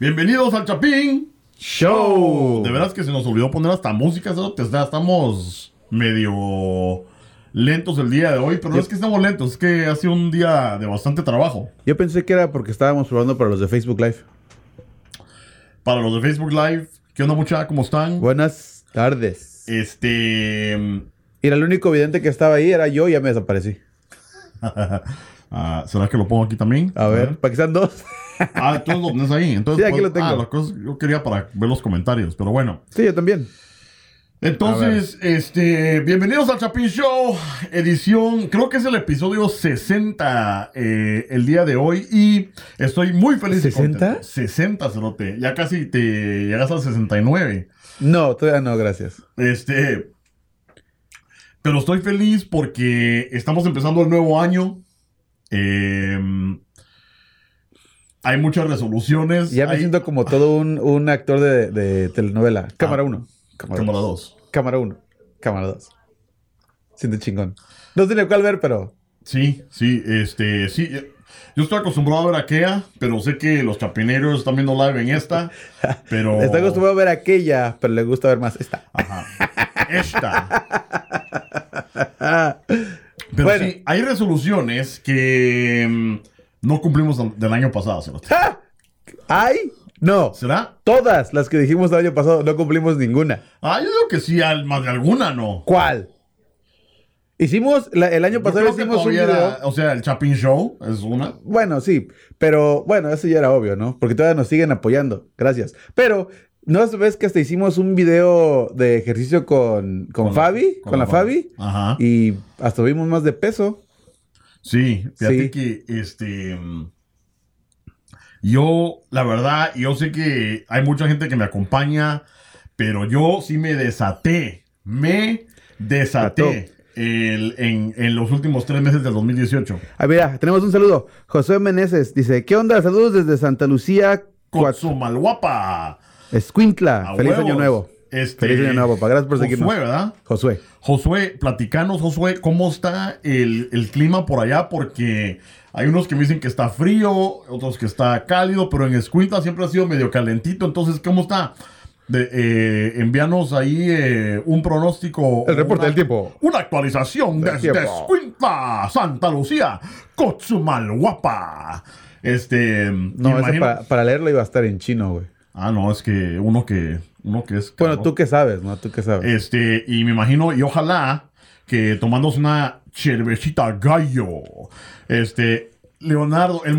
Bienvenidos al Chapín Show. De veras que se nos olvidó poner hasta música, estamos medio lentos el día de hoy, pero no es que estamos lentos, es que ha sido un día de bastante trabajo. Yo pensé que era porque estábamos probando para los de Facebook Live. Para los de Facebook Live, ¿qué onda mucha? ¿Cómo están? Buenas tardes. Este... Mira, el único vidente que estaba ahí era yo y ya me desaparecí. ah, ¿Será que lo pongo aquí también? A ver, para que sean dos. Ah, entonces lo tenés ahí. Entonces, Sí, aquí pues, lo tengo. Ah, la cosa- yo quería para ver los comentarios, pero bueno. sí, yo también. Entonces, este, bienvenidos al Chapín Show, edición, creo que es el episodio 60 eh, el día de hoy y estoy muy feliz. y ¿60? contento. 60, cerote. Ya casi te llegas al 69. No, todavía no, gracias. Este, pero estoy feliz porque estamos empezando el nuevo año. Eh, hay muchas resoluciones. Ya me hay- siento como todo un, un actor de, de telenovela. Cámara 1. Cámara Cámara 2. 2. Cámara 1. Cámara 2. Siento chingón. No tiene cuál ver, pero. Sí, sí, este, sí. eh, Yo estoy acostumbrado a ver a Kea, pero sé que los chapineros están viendo live en esta. Pero. Está acostumbrado a ver aquella, pero le gusta ver más esta. Ajá. Esta. Pero Bueno. sí, hay resoluciones que mm, no cumplimos del- año pasado, cerote. ¡Ay! No. ¿Será? Todas las que dijimos el año pasado no cumplimos ninguna. Ah, yo digo que sí, al- más de alguna, ¿no? ¿Cuál? Hicimos, la- el año pasado hicimos un video. era- o sea, el Chapin Show es una. Bueno, sí, pero bueno, eso ya era obvio, ¿no? Porque todavía nos siguen apoyando. Gracias. Pero, ¿no ves que hasta hicimos un video de ejercicio con, con, Fabi? Con, la Fabi. Ajá. Y hasta vimos más de peso. Sí, fíjate Sí. que este. Yo, la verdad, yo sé que hay mucha gente que me acompaña, pero yo sí me desaté. Me desaté el- en, en los últimos tres meses del 2018. Ah, mira, tenemos un saludo. Josué Meneses dice: ¿Qué onda? Saludos desde Santa Lucía, malguapa. Escuintla. A Feliz huevos. año nuevo. Este, Feliz año nuevo, papá. Gracias por seguirnos. Josué, ¿verdad? Josué. Josué, platicanos, Josué, ¿cómo está el, el clima por allá? Porque hay unos que me dicen que está frío, otros que está cálido, pero en Escuintla siempre ha sido medio calentito. Entonces, ¿cómo está? De, eh, envíanos ahí eh, un pronóstico. El reporte una- del tiempo. Una actualización Del desde. Escuintla, Santa Lucía, Cochumalguapa. Este. No, imagino- para, para leerlo iba a estar en chino, güey. Ah, no, es que uno que, uno que es. Bueno, tú qué sabes, ¿no? Tú qué sabes. Este, y me imagino, y ojalá que tomándose una cervecita gallo. Este, Leonardo, el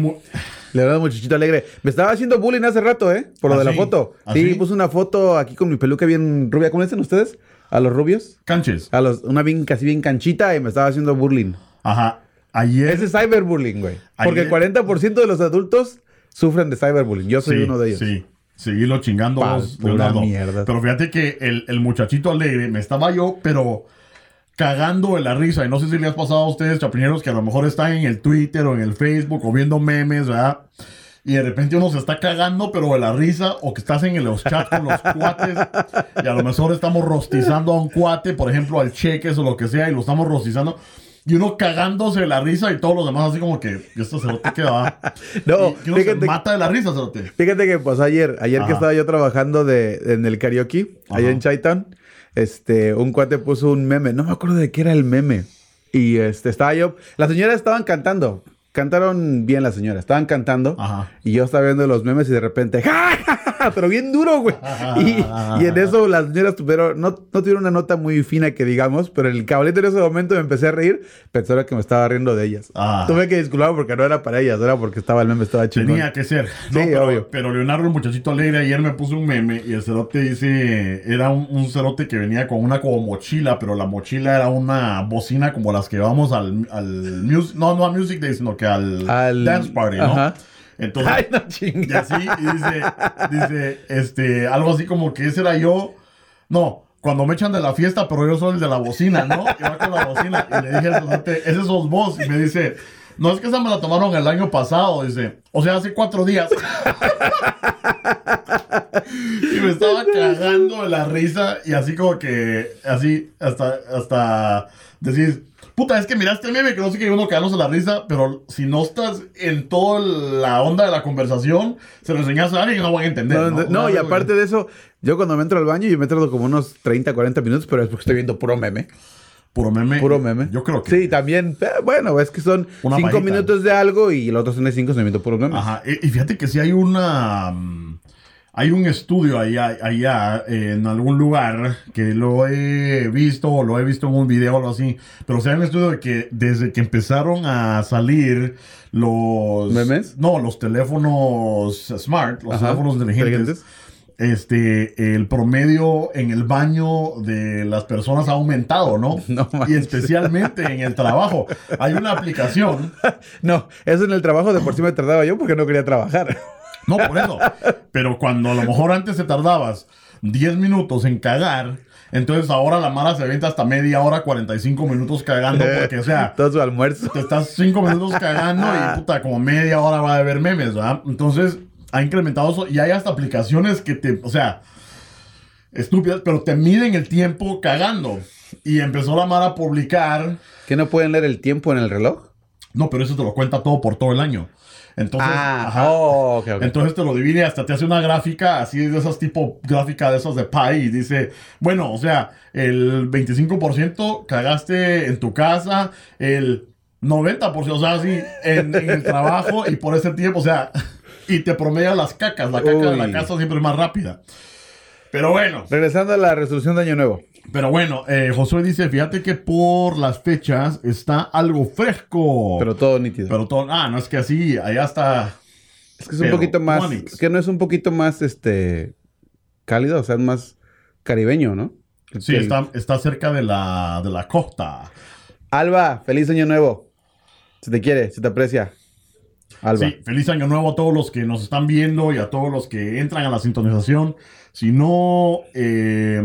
mu- Leonardo Muchachito Alegre. Me estaba haciendo bullying hace rato, ¿eh? Por lo ¿Ah, de la sí? foto. ¿Ah, sí, puse una foto aquí con mi peluca bien rubia. ¿Cómo le dicen ustedes? ¿A los rubios? Canches. A los, una bien casi bien canchita y me estaba haciendo bullying. Ajá. Ayer. Ese es cyberbullying, güey. Porque el Ayer- 40% de los adultos sufren de cyberbullying. Yo soy sí, uno de ellos. Sí. Seguirlo chingando, Pa- vos, Leonardo. mierda. Pero fíjate que el, el muchachito alegre me estaba yo, pero cagando de la risa. Y no sé si le has pasado a ustedes, chapineros, que a lo mejor están en el Twitter o en el Facebook o viendo memes, ¿verdad? Y de repente uno se está cagando, pero de la risa, o que estás en los chats con los cuates, y a lo mejor estamos rostizando a un cuate, por ejemplo, al cheques o lo que sea, y lo estamos rostizando. Y uno cagándose de la risa y todos los demás así como que, y esto se te queda. No, y, que uno se fíjate, mata de la risa, cerote. fíjate que pasó ayer. Ayer que Ajá. estaba yo trabajando de, en el karaoke, allá en Chaitan, este, un cuate puso un meme. No me acuerdo de qué era el meme. Y este, estaba yo. Las señoras estaban cantando. Cantaron bien las señoras, estaban cantando. Ajá. Y yo estaba viendo los memes y de repente, ¡ja, ja, ja! pero bien duro, güey. Y, y en eso las señoras tuvieron, no, no tuvieron una nota muy fina que digamos, pero el cabalito en ese momento me empecé a reír, pensaba que me estaba riendo de ellas. Ah. Tuve que disculpar porque no era para ellas, era porque estaba el meme, estaba chingón. Tenía que ser. No, Sí, pero, obvio. pero Leonardo, el muchachito alegre, ayer me puso un meme y el cerote dice, era un, un cerote que venía con una como mochila, pero la mochila era una bocina como las que vamos al, al music, no, no al Music Day, sino que al, Al- Dance Party, ¿no? Ajá. Entonces, Ay, no y así, y dice, dice, este, algo así como que ese era yo, no, cuando me echan de la fiesta, pero yo soy el de la bocina, ¿no? Y va con la bocina, y le dije al cerote, ese sos vos, y me dice, No es que esa me la tomaron el año pasado, dice. O sea, hace cuatro días. y me estaba cagando de la risa y así como que, así, hasta, hasta decís, puta, es que miraste el meme que no sé qué uno cagándose la risa, pero si no estás en toda la onda de la conversación, se lo enseñas a alguien y no van a entender. No, No, no, O y aparte de eso, yo cuando me entro al baño, yo me entro como unos 30, 40 minutos, pero es porque estoy viendo puro meme. Puro meme. Puro meme. Yo creo que. Sí, también. pero bueno, es que son Una 5 pajita. minutos de algo y los otros son de 5 son viendo puros memes. Ajá, y, y fíjate que si hay una... mm, Hay un estudio allá, allá eh, en algún lugar que lo he visto o lo he visto en un video o algo así, pero o sea, hay un estudio de que desde que empezaron a salir los... ¿Memes? No, los teléfonos smart, los Ajá, teléfonos inteligentes, este, el promedio en el baño de las personas ha aumentado, ¿no? No y especialmente en el trabajo. Hay una aplicación No, eso en el trabajo de por sí me tardaba yo porque no quería trabajar. No, por eso. Pero cuando a lo mejor antes te tardabas 10 minutos en cagar, entonces ahora la mara se avienta hasta media hora, 45 minutos cagando, porque, o sea, Todo su almuerzo. te estás 5 minutos cagando y puta, como media hora va a haber memes, ¿verdad? Entonces, ha incrementado eso y hay hasta aplicaciones que te, o sea, estúpidas, pero te miden el tiempo cagando. Y empezó la mara a publicar. ¿Que no pueden leer el tiempo en el reloj? No, pero eso te lo cuenta todo por todo el año. Entonces, ah, ajá. oh. Entonces te lo divide, hasta te hace una gráfica así de esas tipo gráfica de esas de Pi y dice, bueno, o sea, el 25% cagaste en tu casa, el 90%, o sea, así en, en el trabajo y por ese tiempo, o sea, y te promedia las cacas, la caca de la Uy. casa siempre es más rápida. Pero bueno, Regresando a la resolución de Año Nuevo. Pero bueno, eh, Josué dice, fíjate que por las fechas está algo fresco. Pero todo nítido. Pero todo, ah, no es que así, allá está. es que es un poquito más. Juanix. Que no es un poquito más este cálido, o sea, es más caribeño, ¿no? Sí, El- está, está cerca de la, de la costa. Alba, feliz Año Nuevo. Se te quiere, se te aprecia. Alba. Sí, feliz año nuevo a todos los que nos están viendo y a todos los que entran a la sintonización. Si no eh,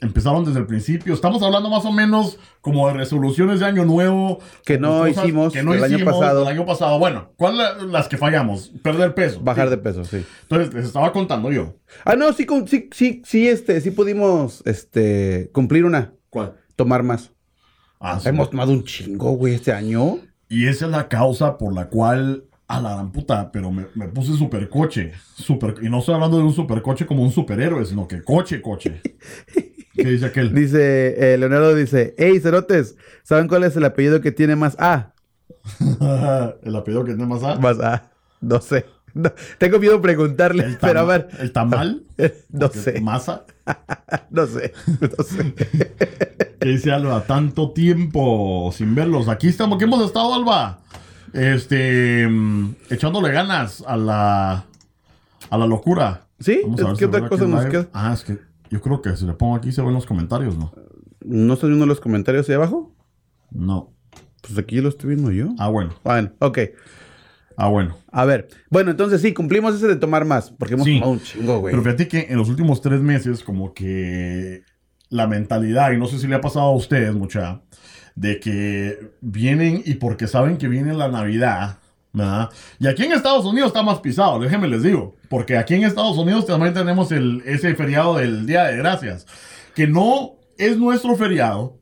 empezaron desde el principio, estamos hablando más o menos como de resoluciones de año nuevo. Que no hicimos que no el año pasado. el año pasado. Bueno, ¿cuáles las que fallamos? Perder peso. Bajar Sí. de peso, sí. Entonces, les estaba contando yo. Ah, no, sí, sí, sí, sí, este, sí pudimos, este, cumplir una, ¿Cuál? tomar más. Ah. Hemos tomado un chingo, güey, este año. Y esa es la causa por la cual, a la gran puta, pero me, me puse supercoche. Super, y no estoy hablando de un supercoche como un superhéroe, sino que coche, coche. ¿Qué dice aquel? Dice, eh, Leonardo dice, hey, cerotes, ¿saben cuál es el apellido que tiene más A? el apellido que tiene más A. Más A, no sé. No, tengo miedo de preguntarle, pero a ver, el tamal. no Porque sé, Masa. no sé, no sé. Que dice Alba, tanto tiempo sin verlos. Aquí estamos, ¿qué hemos estado, Alba? Este, mm, echándole ganas a la, a la locura. ¿Sí? Vamos a ver ¿Qué si otra cosa nos live. queda? Ah, es que yo creo que si le pongo aquí se ven los comentarios, ¿no? ¿No estoy viendo los comentarios ahí abajo? No. Pues aquí lo estoy viendo yo. Ah, bueno. Bueno, ok. Ah, bueno. A ver. Bueno, entonces sí, cumplimos ese de tomar más, porque hemos Sí. tomado un chingo, güey. Pero fíjate que en los últimos tres meses, como que la mentalidad, y no sé si le ha pasado a ustedes, mucha, de que vienen y porque saben que viene la Navidad, ¿verdad? Y aquí en Estados Unidos está más pisado, déjenme les digo, porque aquí en Estados Unidos también tenemos el, ese feriado del Día de Gracias, que no es nuestro feriado,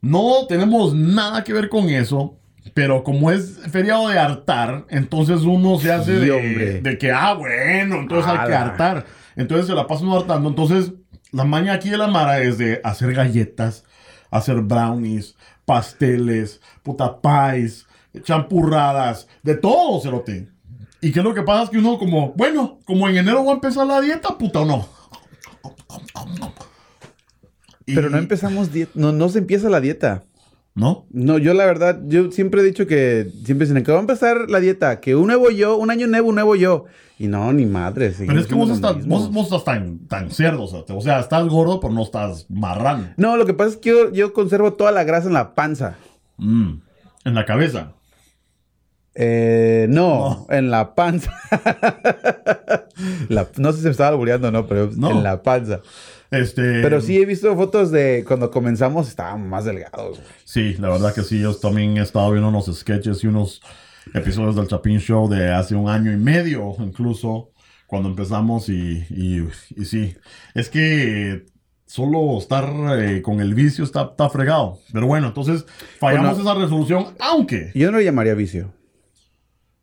no tenemos nada que ver con eso. Pero como es feriado de hartar, entonces uno se hace Sí, de, de que, ah, bueno, entonces hay que Ala. hartar. Entonces se la pasan uno hartando. Entonces, la maña aquí de la Mara es de hacer galletas, hacer brownies, pasteles, puta pies, champurradas, de todo, cerote. ¿Y qué es lo que pasa? Es que uno como, bueno, como en enero va a empezar la dieta, puta, ¿o no? Y- Pero no empezamos dieta. No, no se empieza la dieta. ¿No? No, yo la verdad, yo siempre he dicho que siempre dicen que va a empezar la dieta, que un nuevo yo, un año nuevo, un nuevo yo. Y no, ni madre. Pero es que vos estás, vos, vos estás tan, tan cerdo, o sea, estás gordo, pero no estás marrano. No, lo que pasa es que yo, yo conservo toda la grasa en la panza. Mm, En la cabeza. Eh, no, en la panza. La- no sé si me estaba albureando o no, pero No. en la panza. Este, Pero sí he visto fotos de cuando comenzamos, estaban más delgados. güey. Sí, la verdad que sí. Yo también he estado viendo unos sketches y unos episodios del Chapin Show de hace un año y medio, incluso, cuando empezamos. Y, y, y sí, es que solo estar eh, con el vicio está, está fregado. Pero bueno, entonces fallamos Bueno. esa resolución, aunque. Yo no lo llamaría vicio.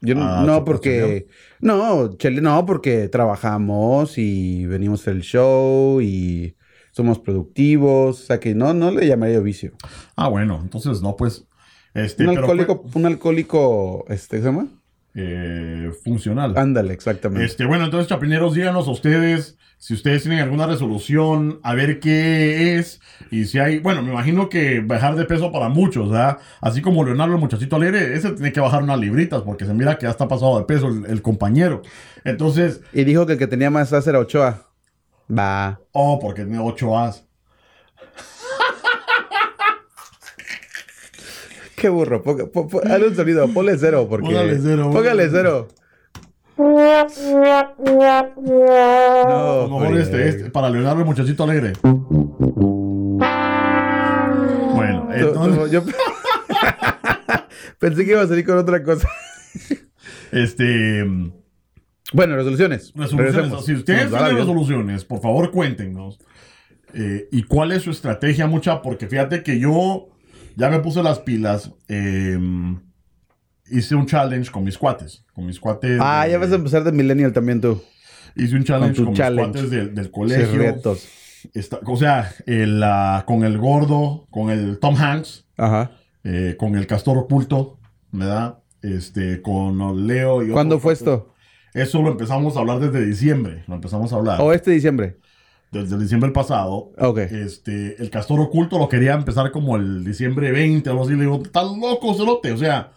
Yo no, Ah, no, porque. No, Chele, no, porque trabajamos y venimos al show y somos productivos. O sea que no, no le llamaría vicio. Ah, bueno, entonces no, pues. Este, un alcohólico, un alcohólico, este, ¿qué se llama? Eh, funcional. Ándale, exactamente. Este, bueno, entonces, chapineros, díganos a ustedes si ustedes tienen alguna resolución, a ver qué es. Y si hay, bueno, me imagino que bajar de peso para muchos, ¿verdad? Así como Leonardo, el muchachito alegre, ese tiene que bajar unas libritas porque se mira que ya está pasado de peso el, el compañero. Entonces, Y dijo que el que tenía más as era Ochoa. Va. oh, porque tiene 8 As. Qué burro. Ponga- po- po- hazle un sonido. Ponle cero. Porque... Póngale cero, Póngale póngale cero. A No, lo mejor este, este, para Leonardo, el muchachito alegre. Bueno, entonces, tú- yo pensé que iba a salir con otra cosa. este. Bueno, resoluciones. Resoluciones. Si ustedes tienen resoluciones, por favor cuéntenos. Eh, ¿Y cuál es su estrategia, mucha? Porque fíjate que yo ya me puse las pilas. eh, hice un challenge con mis cuates. Con mis cuates. Ah, de- ya vas a empezar de Millennial también tú. Hice un challenge con, challenge. mis cuates del, del colegio. Está- o sea, el, ah, con el gordo, con el Tom Hanks, Ajá. eh, con el castor oculto, ¿verdad? Este, con Leo y ¿Cuándo fue cuates. esto? Eso lo empezamos a hablar desde diciembre. Lo empezamos a hablar. ¿O este diciembre? Desde diciembre pasado. Ok. Este, el castor oculto lo quería empezar como el diciembre 20 o algo así. Le digo, estás loco, cerote. O sea,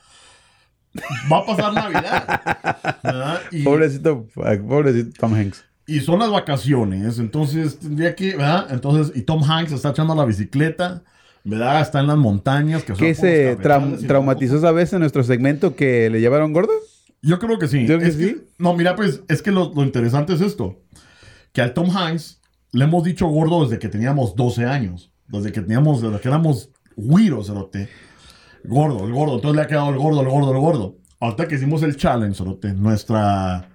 va a pasar Navidad. Y, Pobrecito, pobrecito Tom Hanks. y son las vacaciones. Entonces, tendría que, ¿verdad? Entonces, y Tom Hanks está echando la bicicleta, ¿verdad? Está en las montañas. Que ¿Qué se y traumatizó esa vez en nuestro segmento que le llevaron gordo? Yo creo que sí. Creo que Es que- sí. no, mira, pues, es que lo, lo interesante es esto. Que al Tom Hanks le hemos dicho gordo desde que teníamos 12 años. Desde que teníamos, desde que éramos güiros, cerote. Gordo, el gordo. Entonces le ha quedado el gordo, el gordo, el gordo. Ahorita que hicimos el challenge, cerote, nuestra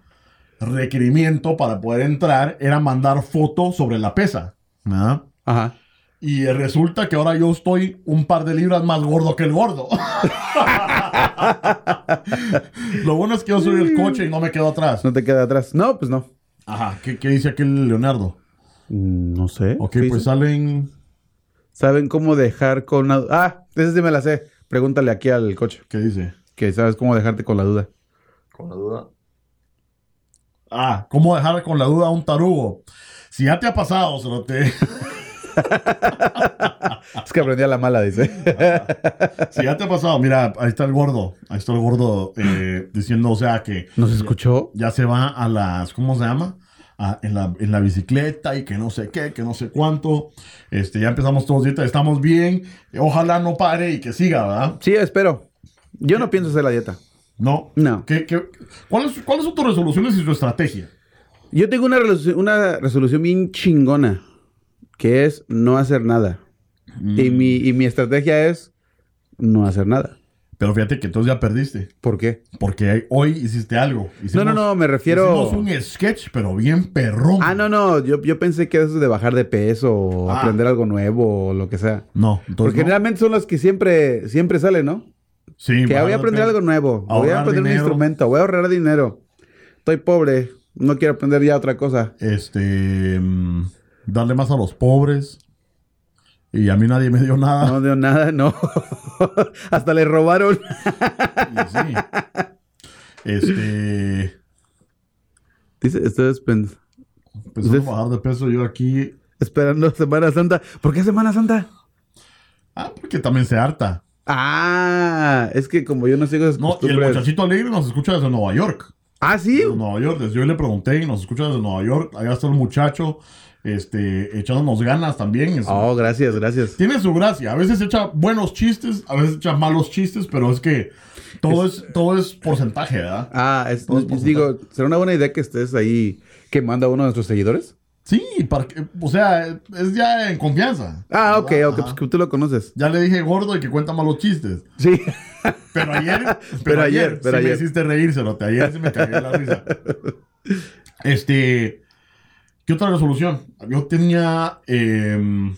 requerimiento para poder entrar era mandar foto sobre la pesa. ¿verdad? Ajá. Y resulta que ahora yo estoy un par de libras más gordo que el gordo. Lo bueno es que yo soy el coche y no me quedo atrás. ¿No te queda atrás? No, pues no. Ajá, ¿qué, qué dice aquel Leonardo? Mm, No sé. Ok, ¿Qué pues salen. ¿Saben cómo dejar con la... Ah, esa sí me la sé. Pregúntale aquí al coche. ¿Qué dice? Que sabes cómo dejarte con la duda. Con la duda. Ah, ¿cómo dejar con la duda a un tarugo? Si ya te ha pasado, se lo te. Es que aprendí a la mala, dice. Si ya te ha pasado, mira, ahí está el gordo. Ahí está el gordo eh, diciendo, o sea, que ¿Nos escuchó? ya se va a las, ¿cómo se llama? A- en, la, en la bicicleta y que no sé qué, que no sé cuánto. Este, ya empezamos todos estamos bien. Ojalá no pare y que siga, ¿verdad? Sí, espero. Yo no pienso hacer la dieta. No. No. ¿Qué, qué, cuáles, ¿Cuáles son tus resoluciones y tu estrategia? Yo tengo una resolución, una resolución bien chingona, que es no hacer nada. Y, mi, y mi estrategia es no hacer nada. Pero fíjate que entonces ya perdiste. ¿Por qué? Porque hoy hiciste algo. No, no, no, me refiero... Hicimos un sketch, pero bien perrón. Ah, no, no, yo, yo pensé que eso de bajar de peso o Ah. aprender algo nuevo o lo que sea. No, entonces. Porque no. generalmente son los que siempre, siempre salen, ¿no? Sí, Que voy a de aprender algo nuevo, voy a aprender dinero. un instrumento, voy a ahorrar dinero. Estoy pobre, no quiero aprender ya otra cosa. Este. mm, darle más a los pobres. Y a mí nadie me dio nada. No dio nada, no. Hasta le robaron. Y sí. Este. Dice, estoy espen- Empezando Entonces- a bajar de peso yo aquí. esperando Semana Santa. ¿Por qué Semana Santa? Ah, porque también se harta. Ah, es que como yo no sigo esas No, y el muchachito alegre nos escucha desde Nueva York. Ah, sí. Desde Nueva York. Desde yo le pregunté y nos escucha desde Nueva York. Allá está el muchacho. Este, echándonos ganas también. Es- Oh, gracias, gracias. Tiene su gracia. A veces echa buenos chistes, a veces echa malos chistes, pero es que todo es, todo es porcentaje, ¿verdad? Ah, es- Todo es digo, ¿será una buena idea que estés ahí quemando a uno de nuestros seguidores? Sí, para que- o sea, es ya en confianza. Ah, ok, ¿verdad? ok, Ajá. pues que tú lo conoces. Ya le dije gordo y que cuenta malos chistes. Sí. Pero ayer, pero, Pero ayer, ayer, pero sí me ayer. hiciste reír, Cerote. Ayer sí me cagué la risa. Este, ¿qué otra resolución? Yo tenía, em,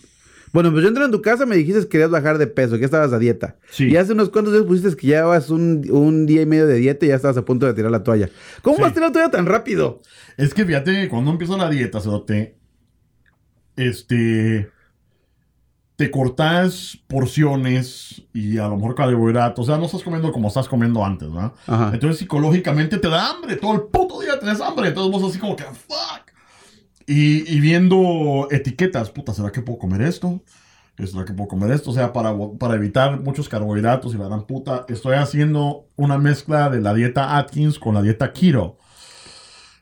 Bueno, pues yo entré en tu casa, me dijiste que querías bajar de peso, que estabas a dieta. Sí. Y hace unos cuantos días pusiste que llevabas un, un día y medio de dieta y ya estabas a punto de tirar la toalla. ¿Cómo Sí. vas a tirar la toalla tan rápido? es que fíjate que cuando empieza la dieta, Cerote, este, te cortas porciones y a lo mejor carbohidratos. O sea, no estás comiendo como estás comiendo antes, ¿verdad? Ajá. Entonces psicológicamente te da hambre, todo el puto día tenés hambre, entonces vos así como que, fuck. Y, y viendo etiquetas, puta, ¿será que puedo comer esto? ¿Será que puedo comer esto? O sea, para, para evitar muchos carbohidratos y la gran puta, estoy haciendo una mezcla de la dieta Atkins con la dieta Keto.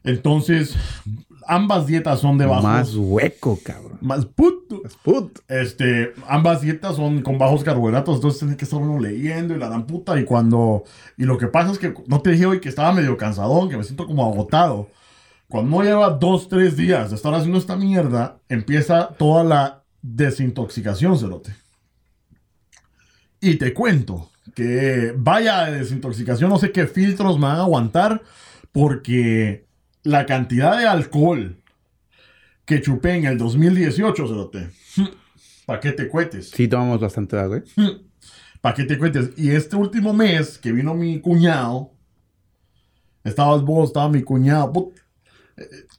Entonces, ambas dietas son de bajos... Más hueco, cabrón. Más puto. Put. Este, ambas dietas son con bajos carbohidratos, entonces tiene que estar uno leyendo y la dan puta. Y cuando. Y lo que pasa es que no te dije hoy que estaba medio cansadón, que me siento como agotado. Cuando no lleva dos, tres días de estar haciendo esta mierda, empieza toda la desintoxicación, cerote. Y te cuento que vaya de desintoxicación, no sé qué filtros me van a aguantar, porque la cantidad de alcohol que chupé en el 2018, cerote. ¿Para qué te cuetes? Sí, tomamos bastante agua, güey. ¿Para qué te cuentes? Y este último mes que vino mi cuñado, estabas vos, estaba mi cuñado, eh,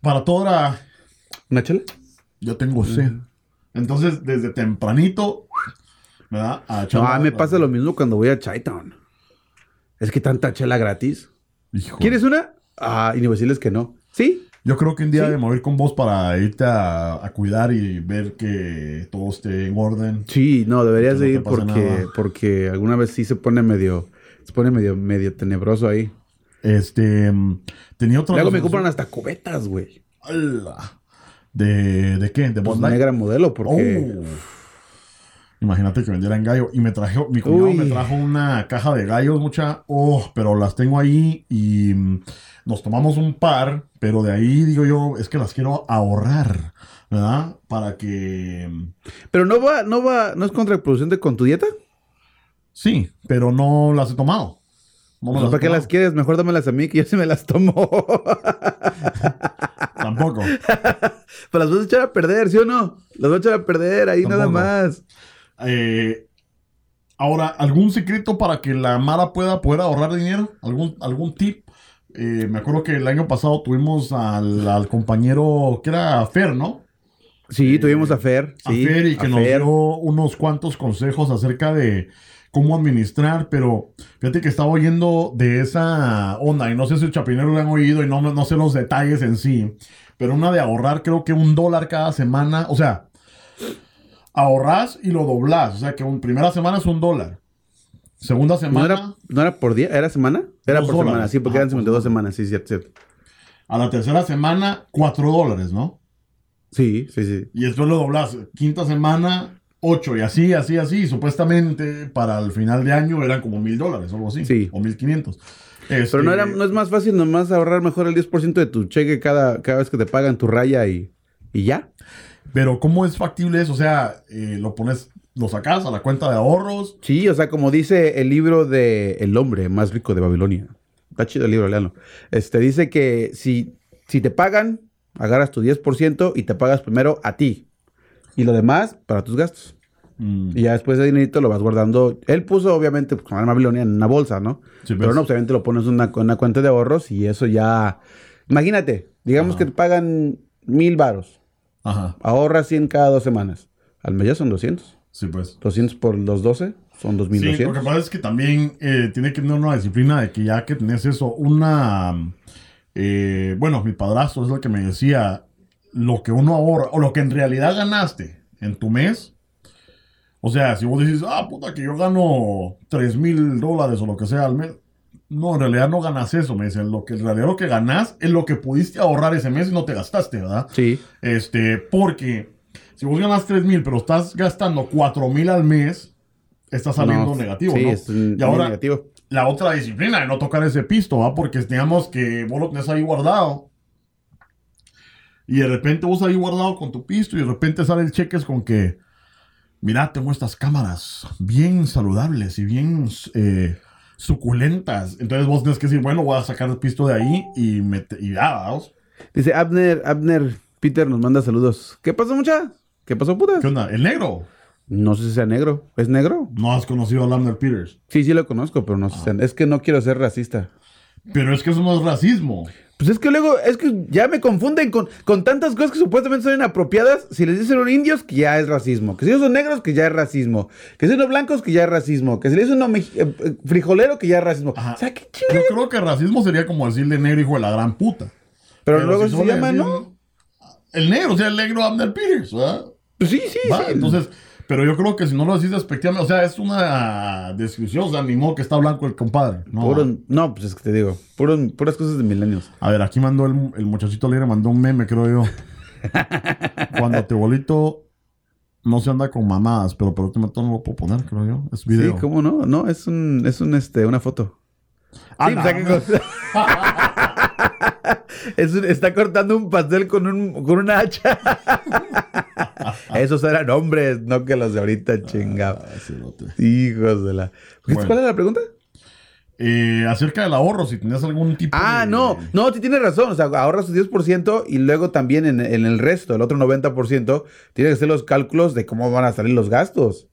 para todo era, ¿Una chela? yo tengo sed. Entonces, desde tempranito, ¿verdad? A No, a mí me pasa lo mismo cuando voy a Chaytown. Es que tanta chela gratis. Hijo. ¿Quieres una? Ah, y ni decirles que no. ¿Sí? Yo creo que un día Sí. de mover con vos para irte a, a cuidar y ver que todo esté en orden. Sí, no, deberías no de ir porque, nada. porque alguna vez sí se pone medio, se pone medio, medio tenebroso ahí. Este, mm, tenía otra Luego me compran hasta cubetas, güey. ¡Hala! ¿De, ¿De qué? ¿De Pues Bud Light? negra modelo, porque... Oh. Imagínate que vendieran gallo. Y me trajo, mi cuñado Uy. me trajo una caja de gallos, mucha. Oh, pero las tengo ahí y mm, nos tomamos un par. Pero de ahí digo yo, es que las quiero ahorrar, ¿verdad? Para que. mm, Pero no va, no va, no es contraproducente con tu dieta. Sí, pero no las he tomado. Pues, ¿Para qué las quieres? Mejor dámelas a mí que yo sí me las tomo. Tampoco. Pero las vas a echar a perder, ¿sí o no? Las vas a echar a perder ahí nada más. Eh, ahora, ¿algún secreto para que la Mara pueda poder ahorrar dinero? ¿Algún, algún tip? Eh, me acuerdo que el año pasado tuvimos al, al compañero que era Fer, ¿no? Sí, tuvimos a Fer. a Fer y que nos Fer. dio unos cuantos consejos acerca de cómo administrar, pero fíjate que estaba oyendo de esa onda y no sé si el chapinero lo han oído y no, no sé los detalles en sí, pero una de ahorrar creo que un dólar cada semana, o sea, ahorras y lo doblas, o sea que un primera semana es un dólar, segunda ¿No semana era, ¿No era por día? ¿Era semana? Era por semana, sí, porque Ajá, eran por 52 semana. semanas, sí, cierto, cierto. a la tercera semana cuatro dólares, ¿no? Sí, sí, sí. Y después lo doblas. Quinta semana, 8 y así, así, así. Supuestamente para el final de año eran como mil dólares o algo así. Sí. O mil quinientos. Este, Pero no, era, no es más fácil nomás ahorrar mejor el 10% de tu cheque cada, cada vez que te pagan tu raya y, y ya. Pero ¿cómo es factible eso? O sea, eh, lo pones, lo sacas a la cuenta de ahorros. Sí, o sea, como dice el libro de El hombre más rico de Babilonia. Está chido el libro, léanlo. Este dice que si, si te pagan, agarras tu 10% y te pagas primero a ti. Y lo demás para tus gastos. Mm, Y ya después de dinerito lo vas guardando. Él puso, obviamente, pues, con la Babilonia en una bolsa, ¿no? Sí, Pero pues. no, obviamente lo pones en una, una cuenta de ahorros y eso ya. Imagínate, digamos Ajá. que te pagan mil varos. Ajá. Ahorras 100 cada dos semanas. Al mes ya son 200. Sí, pues. 200 por los 12 son Sí, 2200. lo que pasa es que también eh, tiene que tener una disciplina de que ya que tenés eso, una... eh, bueno, mi padrastro es lo que me decía, lo que uno ahorra, o lo que en realidad ganaste en tu mes. O sea, si vos decís, ah, puta, que yo gano 3 mil dólares o lo que sea al mes. No, en realidad no ganas eso, me dicen. Lo que en realidad lo que ganas es lo que pudiste ahorrar ese mes y no te gastaste, ¿verdad? Sí. Este, porque si vos ganas 3 mil, pero estás gastando 4 mil al mes, estás saliendo No, negativo, Sí, ¿no? es y ahora, negativo. La otra disciplina de no tocar ese pisto, ¿va? Porque digamos que vos lo tenés ahí guardado. Y de repente vos ahí guardado con tu pisto y de repente sale el cheques con que, mira, tengo estas cámaras bien saludables y bien eh, suculentas. Entonces vos tienes que decir, bueno, voy a sacar el pisto de ahí y, mete, y ya, vamos. Dice Abner, Abner, Peter nos manda saludos. ¿Qué pasó, mucha? ¿Qué pasó, puta? ¿Qué onda? ¿El negro? No sé si sea negro. ¿Es negro? ¿No has conocido a Lamner Peters? Sí, sí lo conozco, pero no sé. si sea- Es que no quiero ser racista. Pero es que eso no es racismo. Pues es que luego, es que ya me confunden con, con tantas cosas que supuestamente son inapropiadas. Si les dicen unos indios, que ya es racismo. Que si ellos son negros, que ya es racismo. Que si unos blancos, que ya es racismo. Que si le dicen uno eh, eh, frijolero, que ya es racismo. Ajá. O sea, qué Yo creo que racismo sería como decirle negro hijo de la gran puta. Pero, luego si se no le llama, decís- ¿no? El negro, o sea, el negro Abner Peters, ¿verdad? Pues sí, sí, Va, sí. Entonces, pero yo creo que si no lo decís despectivamente, o sea, es una descripción, o sea, ni modo que está blanco el compadre. No, Puro- no, pues es que te digo, puras cosas de milenios. A ver, aquí mandó el, el muchachito alegre, mandó un meme, creo yo. Cuando tu bolito no se anda con mamadas, pero por momento no lo puedo poner, creo yo. Es video. Sí, ¿cómo no? No, es un, es un, este, una foto. Ah, Sí, no, pues, ¿a qué no. Es un- está cortando un pastel con, un, con una hacha. Esos eran hombres, no que los de ahorita, chingado. Ah, Hijos de la. Bueno. ¿Cuál era la pregunta? Eh, acerca del ahorro, si tenías algún tipo Ah, de... no, no, sí tienes razón. O sea, ahorras tu 10% y luego también en, en el resto, el otro 90%, tienes que hacer los cálculos de cómo van a salir los gastos.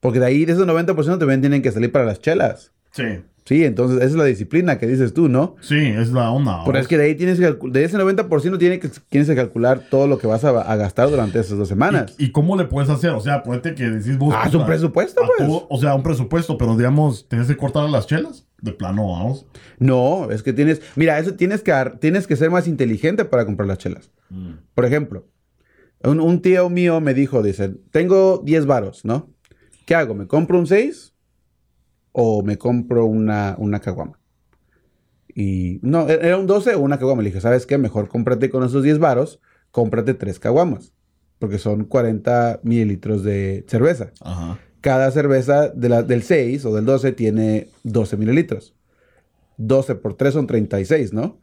Porque de ahí, de ese 90% también tienen que salir para las chelas. Sí, Sí, entonces esa es la disciplina que dices tú, ¿no? sí, es la onda. Pero es que de ahí tienes que de ese 90% tiene que, tienes que calcular todo lo que vas a, a gastar durante esas dos semanas. ¿Y, y cómo le puedes hacer? O sea, ponete que decís vos... Ah, es un presupuesto, a pues. todo- o sea, un presupuesto, pero digamos, ¿tenés que cortar las chelas? De plano, vamos. No, es que tienes, mira, eso tienes que, tienes que ser más inteligente para comprar las chelas. Por ejemplo, un, un tío mío me dijo, dice, tengo 10 varos, ¿no? ¿Qué hago? ¿Me compro un 6 o me compro una, una caguama? Y no, e- era un 12 o una caguama. Le dije, ¿sabes qué? Mejor cómprate con esos 10 varos, cómprate 3 caguamas. Porque son 40 mililitros de cerveza. Ajá. Cada cerveza de la- del 6 o del 12 tiene 12 mililitros. 12 por 3 son 36, ¿no?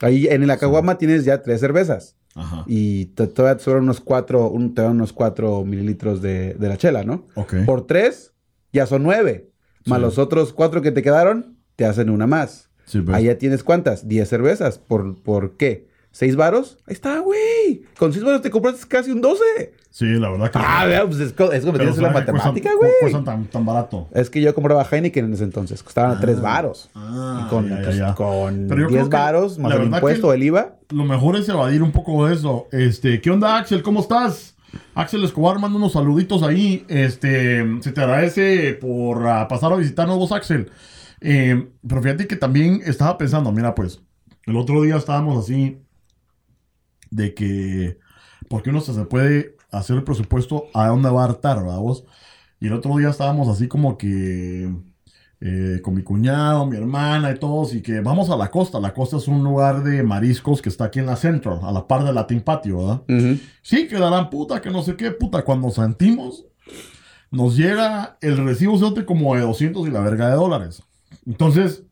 Ahí en la caguama tienes ya 3 cervezas. Ajá. Y te, te sobran unos 4, un, te dan unos 4 mililitros de, de la chela, ¿no? Ok. Por 3 ya son 9. Más Sí. los otros 4 que te quedaron, te hacen una más. Sí, pues. Ya tienes cuántas? 10 cervezas. ¿Por, ¿Por qué? ¿6 varos? Ahí está, güey. Con 6 varos te compraste casi un 12. Sí, la verdad que... Ah, vea, pues es, es como tienes la ¿sabe qué cuestan- matemática, güey. cuestan tan, tan barato? Es que yo compraba Heineken en ese entonces. Costaban a 3 varos. Ah, y con, ya, pues, ya. con Pero yo 10 creo que varos más el impuesto, el IVA. Lo mejor es evadir un poco de eso. Este, ¿qué onda, Axel? ¿Cómo estás? Axel Escobar manda unos saluditos ahí. Este, se te agradece por ah, pasar a visitarnos vos, Axel. Eh, pero fíjate que también estaba pensando, mira, pues, el otro día estábamos así de que, porque uno se, puede hacer el presupuesto a dónde va a hartar, ¿verdad vos? Y el otro día estábamos así como que eh, con mi cuñado, mi hermana y todos, y que vamos a la costa. La costa es un lugar de mariscos que está aquí en la Central, a la par de Latin Patio, ¿verdad? Sí, que darán puta, que no sé qué, puta. Cuando sentimos, nos llega el recibo como de 200 y la verga de dólares. Entonces,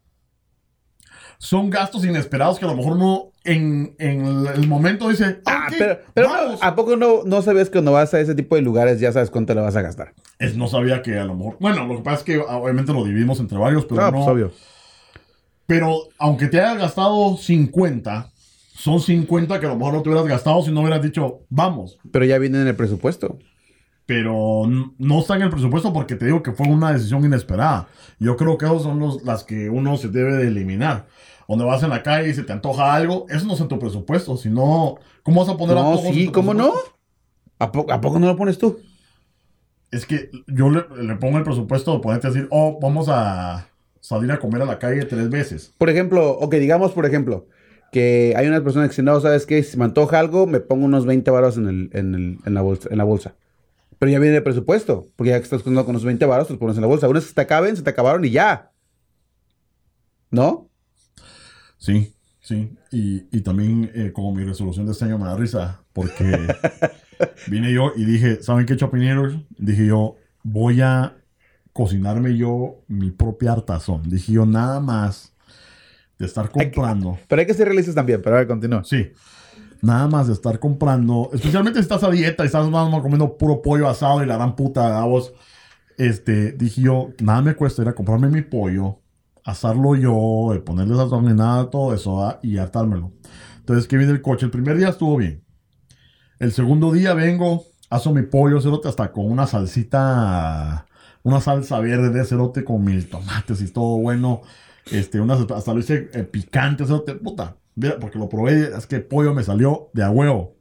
son gastos inesperados que a lo mejor no en, en el momento dice, Ah, "Ok, pero, pero no, vamos". ¿a poco no, no sabes que cuando vas a ese tipo de lugares ya sabes cuánto le vas a gastar? Es- no sabía que a lo mejor, bueno, lo que pasa es que ah, obviamente lo dividimos entre varios, pero Ah, no, pues obvio. Pero aunque te hayas gastado 50, son 50 que a lo mejor no te hubieras gastado si no hubieras dicho, vamos. Pero ya viene en el presupuesto. Pero no está en el presupuesto porque te digo que fue una decisión inesperada. Yo creo que esas son los, las que uno se debe de eliminar. Donde vas en la calle y se te antoja algo, eso no es en tu presupuesto. Si no, ¿cómo vas a poner No, antojos en sí, ¿cómo no? ¿A, po- ¿A poco no lo pones tú? Es que yo le, le pongo el presupuesto de ponerte a decir, oh, vamos a salir a comer a la calle tres veces. Por ejemplo, ok, digamos, por ejemplo, que hay unas personas que dicen, no, ¿sabes qué? Si me antoja algo, me pongo unos 20 varos en, el, en, el- en la bolsa, en la bolsa. Pero ya viene el presupuesto, porque ya que estás contando con los 20 varos, te los pones en la bolsa. Unas que se te acaben, se te acabaron y ya. ¿No? Sí, sí. Y, y también eh, como mi resolución de este año me da risa, porque vine yo y dije, ¿saben qué, chapineros? Dije yo, voy a cocinarme yo mi propia hartazón. Dije yo, nada más de estar Hay que- comprando. Pero hay que ser realistas también, pero a ver, continúa. Sí. nada más de estar comprando, especialmente si estás a dieta y estás nada más comiendo puro pollo asado y la gran puta a vos, este, dije yo, nada me cuesta ir a comprarme mi pollo, asarlo yo, ponerle nada, todo eso, ¿ah? y hartármelo. Entonces, que viene el coche. El primer día estuvo bien. El segundo día vengo, aso mi pollo, cerote, hasta con una salsita, una salsa verde de cerote con mil tomates y todo bueno. Este, una, hasta lo hice eh, picante, cerote, puta. Mira, porque lo probé, es que el pollo me salió de a huevo.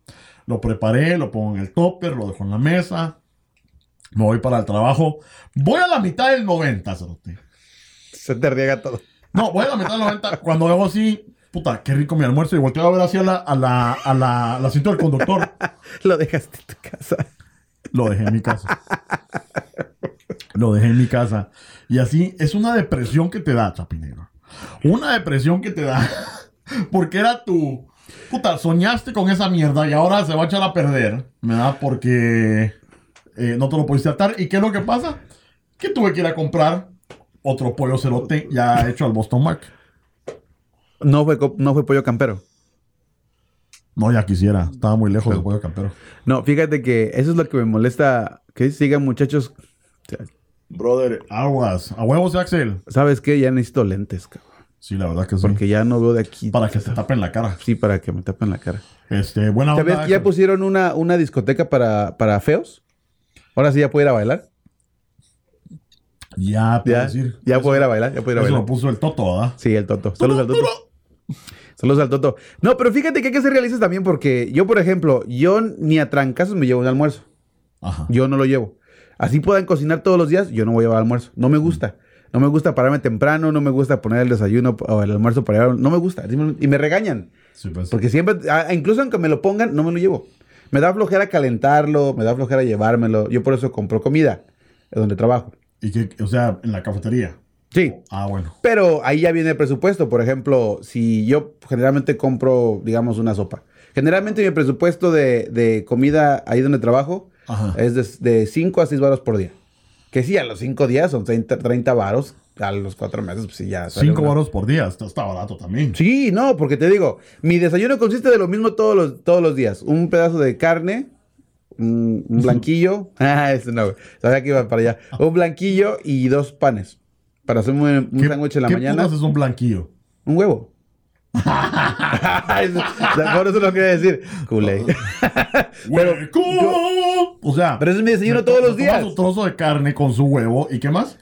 Lo preparé, lo pongo en el topper, lo dejo en la mesa. Me voy para el trabajo. Voy a la mitad del 90, cerote. Se te riega todo. No, voy a la mitad del 90. Cuando veo así, puta, qué rico mi almuerzo. Y volteo a ver hacia la, a la, a la, asiento del conductor. Lo dejaste en tu casa. Lo dejé en mi casa. Lo dejé en mi casa. Y así es una depresión que te da, Chapinero. Una depresión que te da. Porque era tu. Puta, soñaste con esa mierda y ahora se va a echar a perder, ¿verdad? Porque eh, no te lo pudiste atar. ¿Y qué es lo que pasa? Que tuve que ir a comprar otro pollo cerote ya hecho al Boston Mac. No fue, no fue pollo campero. No, ya quisiera. Estaba muy lejos del pollo campero. No, fíjate que eso es lo que me molesta. Que sigan muchachos. Brother, aguas. A huevos, Axel. ¿Sabes qué? Ya necesito lentes, cabrón. Sí, la verdad que sí. Porque ya no veo de aquí. Para que se tapen la cara. Sí, para que me tapen la cara. Este, buena ¿Sabes onda. que ya pusieron una, una discoteca para, para feos? Ahora sí ya puedo ir a bailar. Ya, puedo Ya, decir. ya Eso- puedo ir a bailar. Ya puedo ir a Eso bailar. lo puso el Toto, ¿verdad? Sí, el Toto. Saludos al Toto. Saludos al Toto. No, pero fíjate que hay que ser realistas también porque yo, por ejemplo, yo ni a trancazos me llevo un almuerzo. Ajá. Yo no lo llevo. Así puedan cocinar todos los días, yo no voy a llevar almuerzo. No me gusta. No me gusta pararme temprano, no me gusta poner el desayuno o el almuerzo para llevar. No me gusta. Y me regañan. Sí, pues. Porque siempre, ah, incluso aunque me lo pongan, no me lo llevo. Me da flojera calentarlo, me da flojera llevármelo. Yo por eso compro comida, es donde trabajo. Y que, o sea, en la cafetería. Sí, Ah, bueno. pero ahí ya viene el presupuesto. Por ejemplo, si yo generalmente compro, digamos, una sopa. Generalmente mi presupuesto de, de comida ahí donde trabajo Ajá. es de 5 a 6 varos por día. Que sí, a los 5 días son 30, 30 varos. A los 4 meses, pues sí, ya. sale Cinco una- baros por día. Esto está barato también. Sí, no, porque te digo, mi desayuno consiste de lo mismo todos los, todos los días. Un pedazo de carne, un, un blanquillo. ah, ese no. Sabía que iba para allá. Un blanquillo y dos panes. Para hacerme un, un ¿Qué- sándwich en la ¿qué mañana. putas es un blanquillo? Un huevo. Por eso lo quería decir. Culé. ¡Hueco! O sea, Pero ese es mi desayuno se todos to- los días. su trozo de carne con su huevo. ¿Y qué más?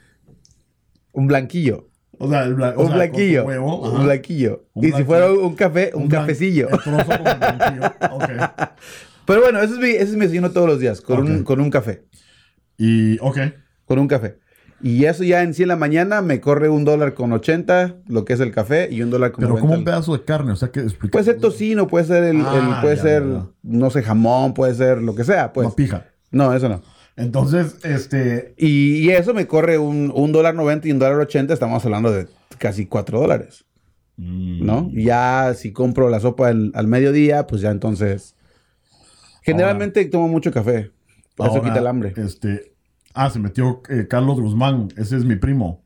Un blanquillo. O sea, el o Un sea, blanquillo. huevo, un blanquillo. Un y si fuera un café, un, blan- cafecillo. El trozo con el blanquillo. Ok. Pero bueno, ese es mi, ese es mi desayuno todos los días, con, un, con un café. Y, ok. Con un café. Y eso ya en sí en la mañana me corre un dólar con 80, lo que es el café, y un dólar con Pero 90. como un pedazo de carne. O sea, que explica. Puede ser tocino, puede ser el, Ah, el- puede ya, ser, ya, no sé, jamón, puede ser lo que sea, pues. Una pija. No, eso no. Entonces, este. Y, y eso me corre un, un dólar 90 y un dólar 80, estamos hablando de casi 4 dólares, mm, ¿no? Ya si compro la sopa al mediodía, pues ya entonces... Generalmente tomo mucho café, eso ahora, quita el hambre. Este. Ah, se metió eh, Carlos Guzmán. Ese es mi primo.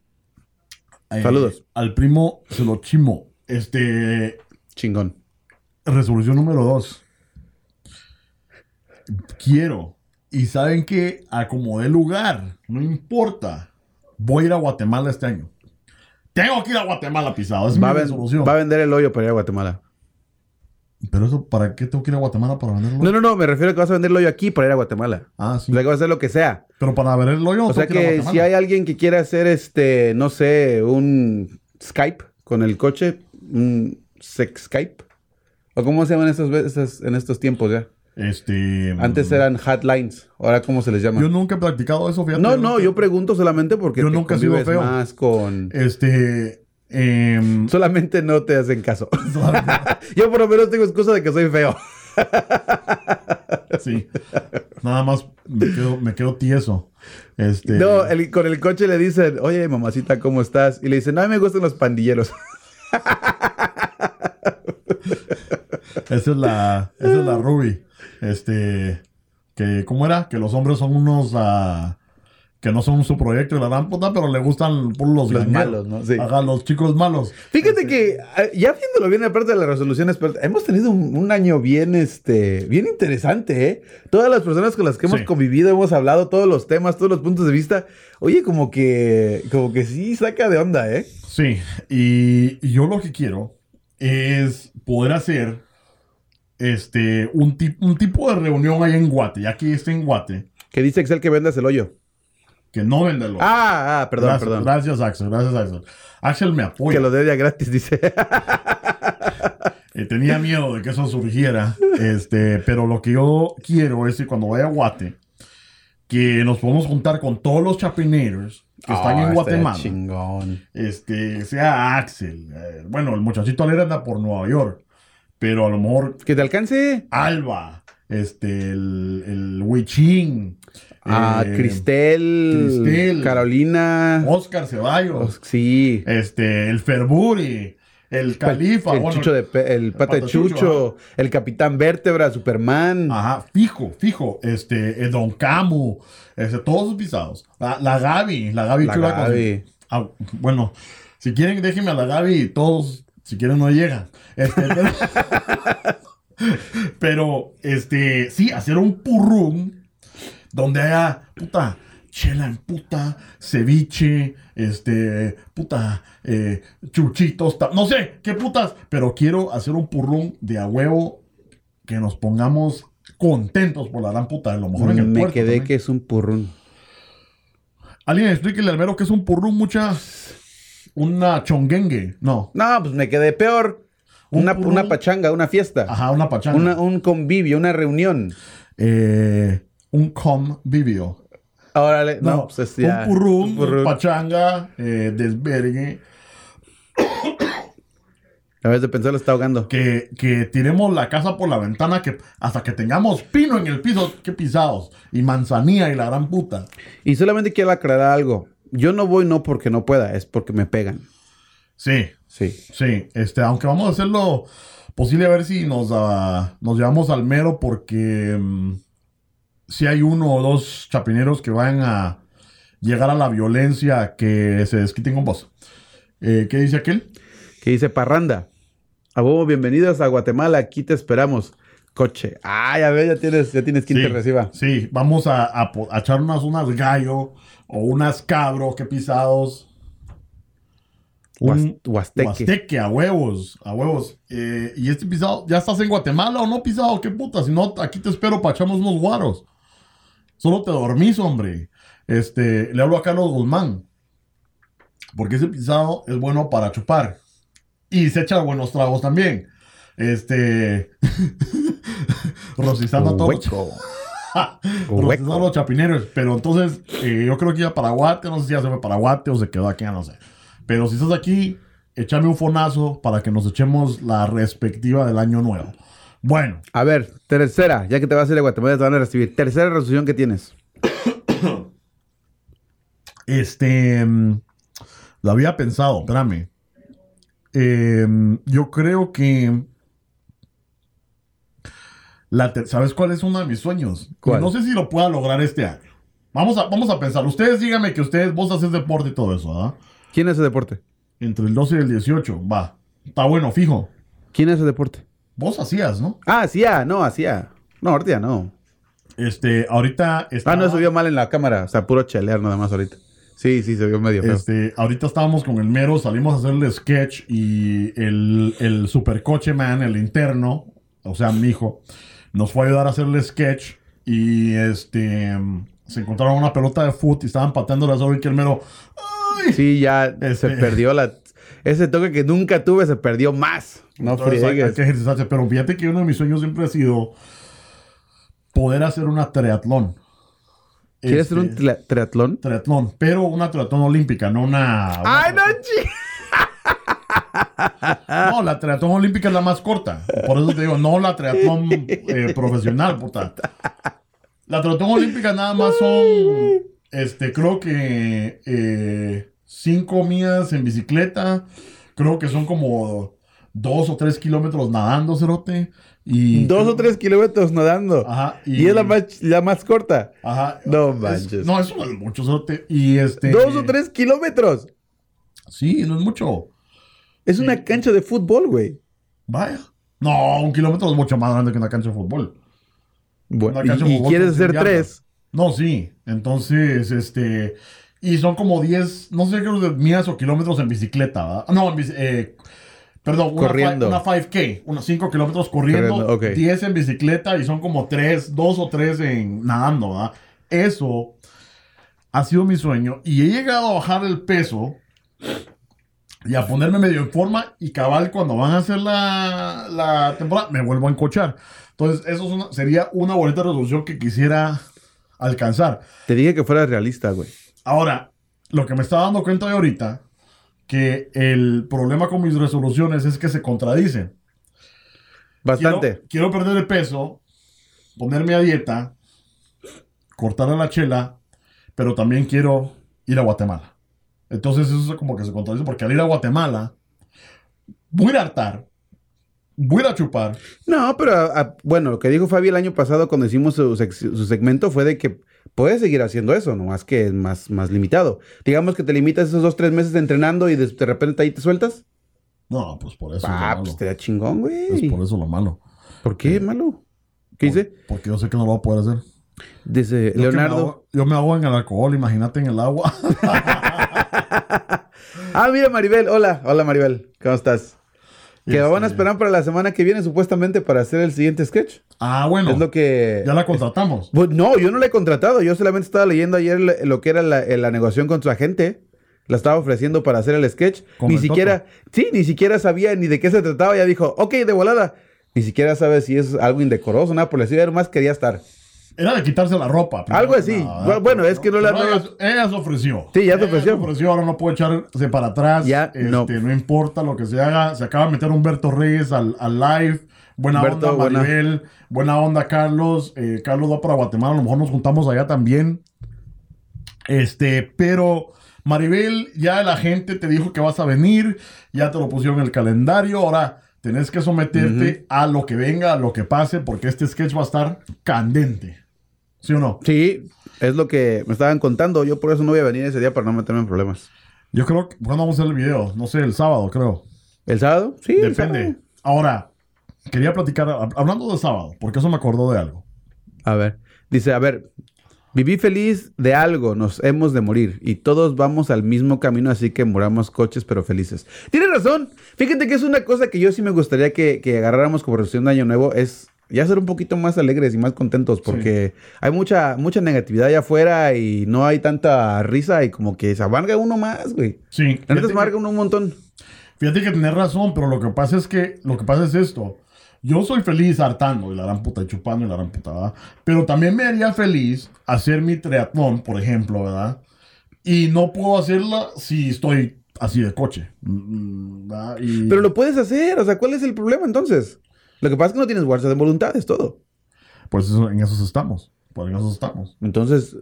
Eh, Saludos. Al primo se lo chimo. Este. Chingón. Resolución número dos. Quiero. Y saben que acomodé lugar. No importa. Voy a ir a Guatemala este año. Tengo que ir a Guatemala, pisado. Es Va mi resolución. va a vender el hoyo para ir a Guatemala. Pero eso, ¿para qué tengo que ir a Guatemala para venderlo? No, no, no, me refiero a que vas a vender el hoyo aquí para ir a Guatemala. Ah, sí. O sea, que vas a hacer lo que sea. Pero para ver el hoyo, O sea tengo ir a que si hay alguien que quiera hacer este, no sé, un Skype con el coche, un sex Skype. ¿O cómo se llaman estos, estos- en estos tiempos ya? Este. Antes eran hotlines, ahora cómo se les llama. Yo nunca he practicado eso, fíjate. no, no, yo pregunto solamente porque Yo nunca he sido feo. más con Este. Em, solamente no te hacen caso. yo por lo menos tengo excusa de que soy feo. sí. Nada más me quedo, me quedo tieso. Este. No, el- con el coche le dicen, "Oye, mamacita, ¿cómo estás?" Y le dicen, "No, a mí me gustan los pandilleros." Esa es la, esa es la Ruby. Este, que, ¿cómo era? Que los hombres son unos, ah, que no son su proyecto de la gran puta, pero le gustan por los, Los malos, ¿no? Sí. Ajá, los chicos malos. Fíjate que, eh, ya viéndolo bien, aparte de las resoluciones, hemos tenido un, un año bien, este, bien interesante, ¿eh? Todas las personas con las que hemos Sí. convivido, hemos hablado todos los temas, todos los puntos de vista. Oye, como que, como que sí saca de onda, ¿eh? Sí, y, y yo lo que quiero es poder hacer este un, tip- un tipo de reunión ahí en Guate, ya que está en Guate, Que dice Excel que vendas el hoyo. Que no vende los. Ah, ah, perdón, gracias, perdón. Gracias, Axel. Gracias, Axel. Axel me apoya. Que lo dé ya gratis, dice. Eh, tenía miedo de que eso surgiera. este, pero lo que yo quiero es que cuando vaya a Guate, que nos podamos juntar con todos los chapineros que están Ah, en estaría Guatemala. Chingón. Este, sea Axel. eh, bueno, el muchachito alegre anda por Nueva York. Pero a lo mejor Que te alcance. Alba, este, el, el Huichín, A eh, Cristel, Cristel. Carolina. Oscar Ceballos, Sí. este, el Ferburi, el Califa, el, bueno, chucho de el pata de Pata Chucho, Chucho, el Capitán Vértebra, Superman. Ajá, fijo, fijo, este, el Don Camu, este, todos sus pisados. La, la Gaby, la Gaby La chula con-. Ah, bueno, si quieren, déjenme a la Gaby y todos, si quieren, no llegan. Este, pero, pero, este, sí, hacer un purrún donde haya, puta, chela en puta, ceviche, este, puta, eh, chuchitos, no sé, qué putas, pero quiero hacer un purrún de a huevo que nos pongamos contentos por la gran puta, a lo mejor en el Me puerto quedé también. que es un purrún. Alguien explíquele al mero que es un purrún, mucha. Una chonguengue. No. No, pues me quedé peor. Un Una, una pachanga, una fiesta. Ajá, una pachanga. Una- un convivio, una reunión. Eh, un convivio. Órale, no, No, pues es ya. un purrún, un pachanga, eh, desvergue. A vez de pensar lo está ahogando. Que, que tiremos la casa por la ventana que hasta que tengamos pino en el piso, que pisados. Y manzanilla y la gran puta. Y solamente quiero aclarar algo. Yo no voy no porque no pueda, es porque me pegan. Sí, Sí. sí. Este, aunque vamos a hacerlo posible a ver si nos, ah, nos llevamos al mero porque mm, si hay uno o dos chapineros que van a llegar a la violencia que se desquiten con vos. Eh, ¿Qué dice aquel? Que dice Parranda. A vos, bienvenidos a Guatemala, aquí te esperamos. Coche. Ah, ya ves, ya tienes, ya tienes quien te reciba. Sí, vamos a, a echar unas, unas gallo o unas cabro que pisados. Un Huas- Huasteque. huasteque, a huevos, a huevos. Eh, y este pisado, ¿ya estás en Guatemala o no pisado? ¿Qué puta? Si no, aquí te espero para echarnos unos guaros. Solo te dormís, hombre. Este, le hablo a Carlos Guzmán. Porque ese pisado es bueno para chupar. Y se echa buenos tragos también. Este. Rosizando a todos. Rosizando a los chapineros. Pero entonces, eh, yo creo que iba para Guate. No sé si ya se fue para Guate o se quedó aquí, no sé. Pero si estás aquí, échame un fonazo para que nos echemos la respectiva del año nuevo. Bueno, A ver, tercera, ya que te vas a ir a Guatemala, te van a recibir. Tercera resolución que tienes. este. mm, Lo había pensado, espérame. Em, yo creo que. La ¿Sabes cuál es uno de mis sueños? ¿Cuál? No sé si lo pueda lograr este año. Vamos a, vamos a pensar. Ustedes díganme que ustedes, vos haces deporte y todo eso, ¿ah? ¿Quién hace deporte? Entre el 12 y el 18, va. Está bueno, fijo. ¿Quién hace deporte? Vos hacías, ¿no? Ah, hacía, no, hacía. No, ahorita ya no. Este, ahorita. Ah, no, se vio mal en la cámara. O sea, puro chelear nada más ahorita. Sí, sí, se vio medio feo. Este, ahorita estábamos con el mero, salimos a hacerle sketch y el, el supercoche man, el interno, o sea, mi hijo, nos fue a ayudar a hacerle sketch y este se encontraron una pelota de foot y estaban pateando la sobre y que el mero. ¡Ay! Sí, ya Este- se perdió la... Ese toque que nunca tuve se perdió más. No Entonces, hay, que ejercitarse. Pero fíjate que uno de mis sueños siempre ha sido poder hacer una triatlón. ¿Quieres hacer un Este, triatlón? triatlón? Pero una triatlón olímpica, no una. ¡Ay, no! No, la triatlón olímpica es la más corta. Por eso te digo, no la triatlón eh, profesional, puta. La triatlón olímpica nada más son, este, creo que eh, cinco millas en bicicleta. Creo que son como dos o tres kilómetros nadando, cerote. Y, Dos o tres kilómetros nadando. Ajá. Y, es la más, la más corta. Ajá. No Es- manches. no, eso no es mucho. cerote. Y este. Dos o tres kilómetros. Sí, no es mucho. Es una cancha de fútbol, güey. Vaya. No, un kilómetro es mucho más grande que una cancha de fútbol. Bueno, Una cancha y, de y fútbol quieres hacer tres. No, sí. Entonces, este. Y son como 10, no sé qué de millas o kilómetros en bicicleta, ¿verdad? No, en eh, perdón, una, Corriendo. una 5K, unos 5 kilómetros corriendo, Corriendo, ok. 10 en bicicleta y son como 3, 2 o 3 en nadando, ¿verdad? Eso ha sido mi sueño y he llegado a bajar el peso y a ponerme medio en forma y cabal cuando van a hacer la, la temporada me vuelvo a encochar. Entonces, eso es una- sería una bonita resolución que quisiera alcanzar. Te dije que fueras realista, güey. Ahora, lo que me estaba dando cuenta de ahorita, que el problema con mis resoluciones es que se contradicen. Bastante. Quiero, quiero perder el peso, ponerme a dieta, cortar a la chela, pero también quiero ir a Guatemala. Entonces eso es como que se contradice, porque al ir a Guatemala, voy a ir a hartar, voy a ir a chupar. No, pero ah, bueno, lo que dijo Fabi el año pasado cuando hicimos su segmento fue de que puedes seguir haciendo eso, nomás que es más, más limitado. Digamos que te limitas esos dos, tres meses entrenando y de, de repente ahí te sueltas. No, pues por eso Ah, es pues te da chingón, güey. Es por eso lo malo. ¿Por qué, malo? ¿Qué dice? Porque yo sé que no lo voy a poder hacer. Dice Yo que me Leonardo. ahogo- yo me hago en el alcohol, imagínate en el agua. Ah, mira, Maribel. Hola, hola, Maribel. ¿Cómo estás? Que Este- van a esperar para la semana que viene, supuestamente, para hacer el siguiente sketch. ah, bueno. Es lo que. Ya la contratamos. Pues, no, yo no la he contratado. Yo solamente estaba leyendo ayer lo- lo que era la, la negociación con su agente. La estaba ofreciendo para hacer el sketch. Con ni el siquiera, sí, ni siquiera sabía ni de qué se trataba. Ya dijo, ok, de volada. Ni siquiera sabe si es algo indecoroso, nada por el estilo. Más quería estar. Era de quitarse la ropa. primero Algo así. nada, bueno, es que no la- ella, ella se ofreció. Sí, ya se Ella ofreció. ahora no puede echarse para atrás. Ya, Este, no. no. importa lo que se haga. Se acaba de meter Humberto Reyes al, al live. Buena Humberto, onda. Maribel. Buena onda, Carlos. Eh, Carlos va para Guatemala. A lo mejor nos juntamos allá también. Este, pero Maribel, ya la gente te dijo que vas a venir. Ya te lo pusieron en el calendario. Ahora tenés que someterte a lo que venga, a lo que pase, porque este sketch va a estar candente. ¿Sí o no? Sí, es lo que me estaban contando. Yo por eso no voy a venir ese día para no meterme en problemas. Yo creo que. ¿Cuándo vamos a hacer el video? No sé, el sábado, creo. ¿El sábado? Sí, Depende. sábado. Ahora, quería platicar, hab- hablando de sábado, porque eso me acordó de algo. A ver, dice, a ver, viví feliz de algo, nos hemos de morir y todos vamos al mismo camino, así que muramos coches pero felices. Tiene razón, fíjate que es una cosa que yo sí me gustaría que, que agarráramos como resolución de año nuevo, es ya ser un poquito más alegres y más contentos, porque hay mucha, mucha negatividad allá afuera y no hay tanta risa y como que se amarga uno más, güey. Sí. La neta Fíjate se que, amarga uno un montón. fíjate que tenés razón, pero lo que pasa es que, lo que pasa es esto. Yo soy feliz hartando y la gran puta y chupando y la gran puta, ¿verdad? Pero también me haría feliz hacer mi triatlón, por ejemplo, ¿verdad? Y no puedo hacerla si estoy así de coche. mm, ¿verdad? Y- Pero lo puedes hacer, o sea, ¿cuál es el problema entonces? Lo que pasa es que no tienes fuerza de voluntad, es todo. Pues eso- en esos estamos. Pues en esos estamos. Entonces,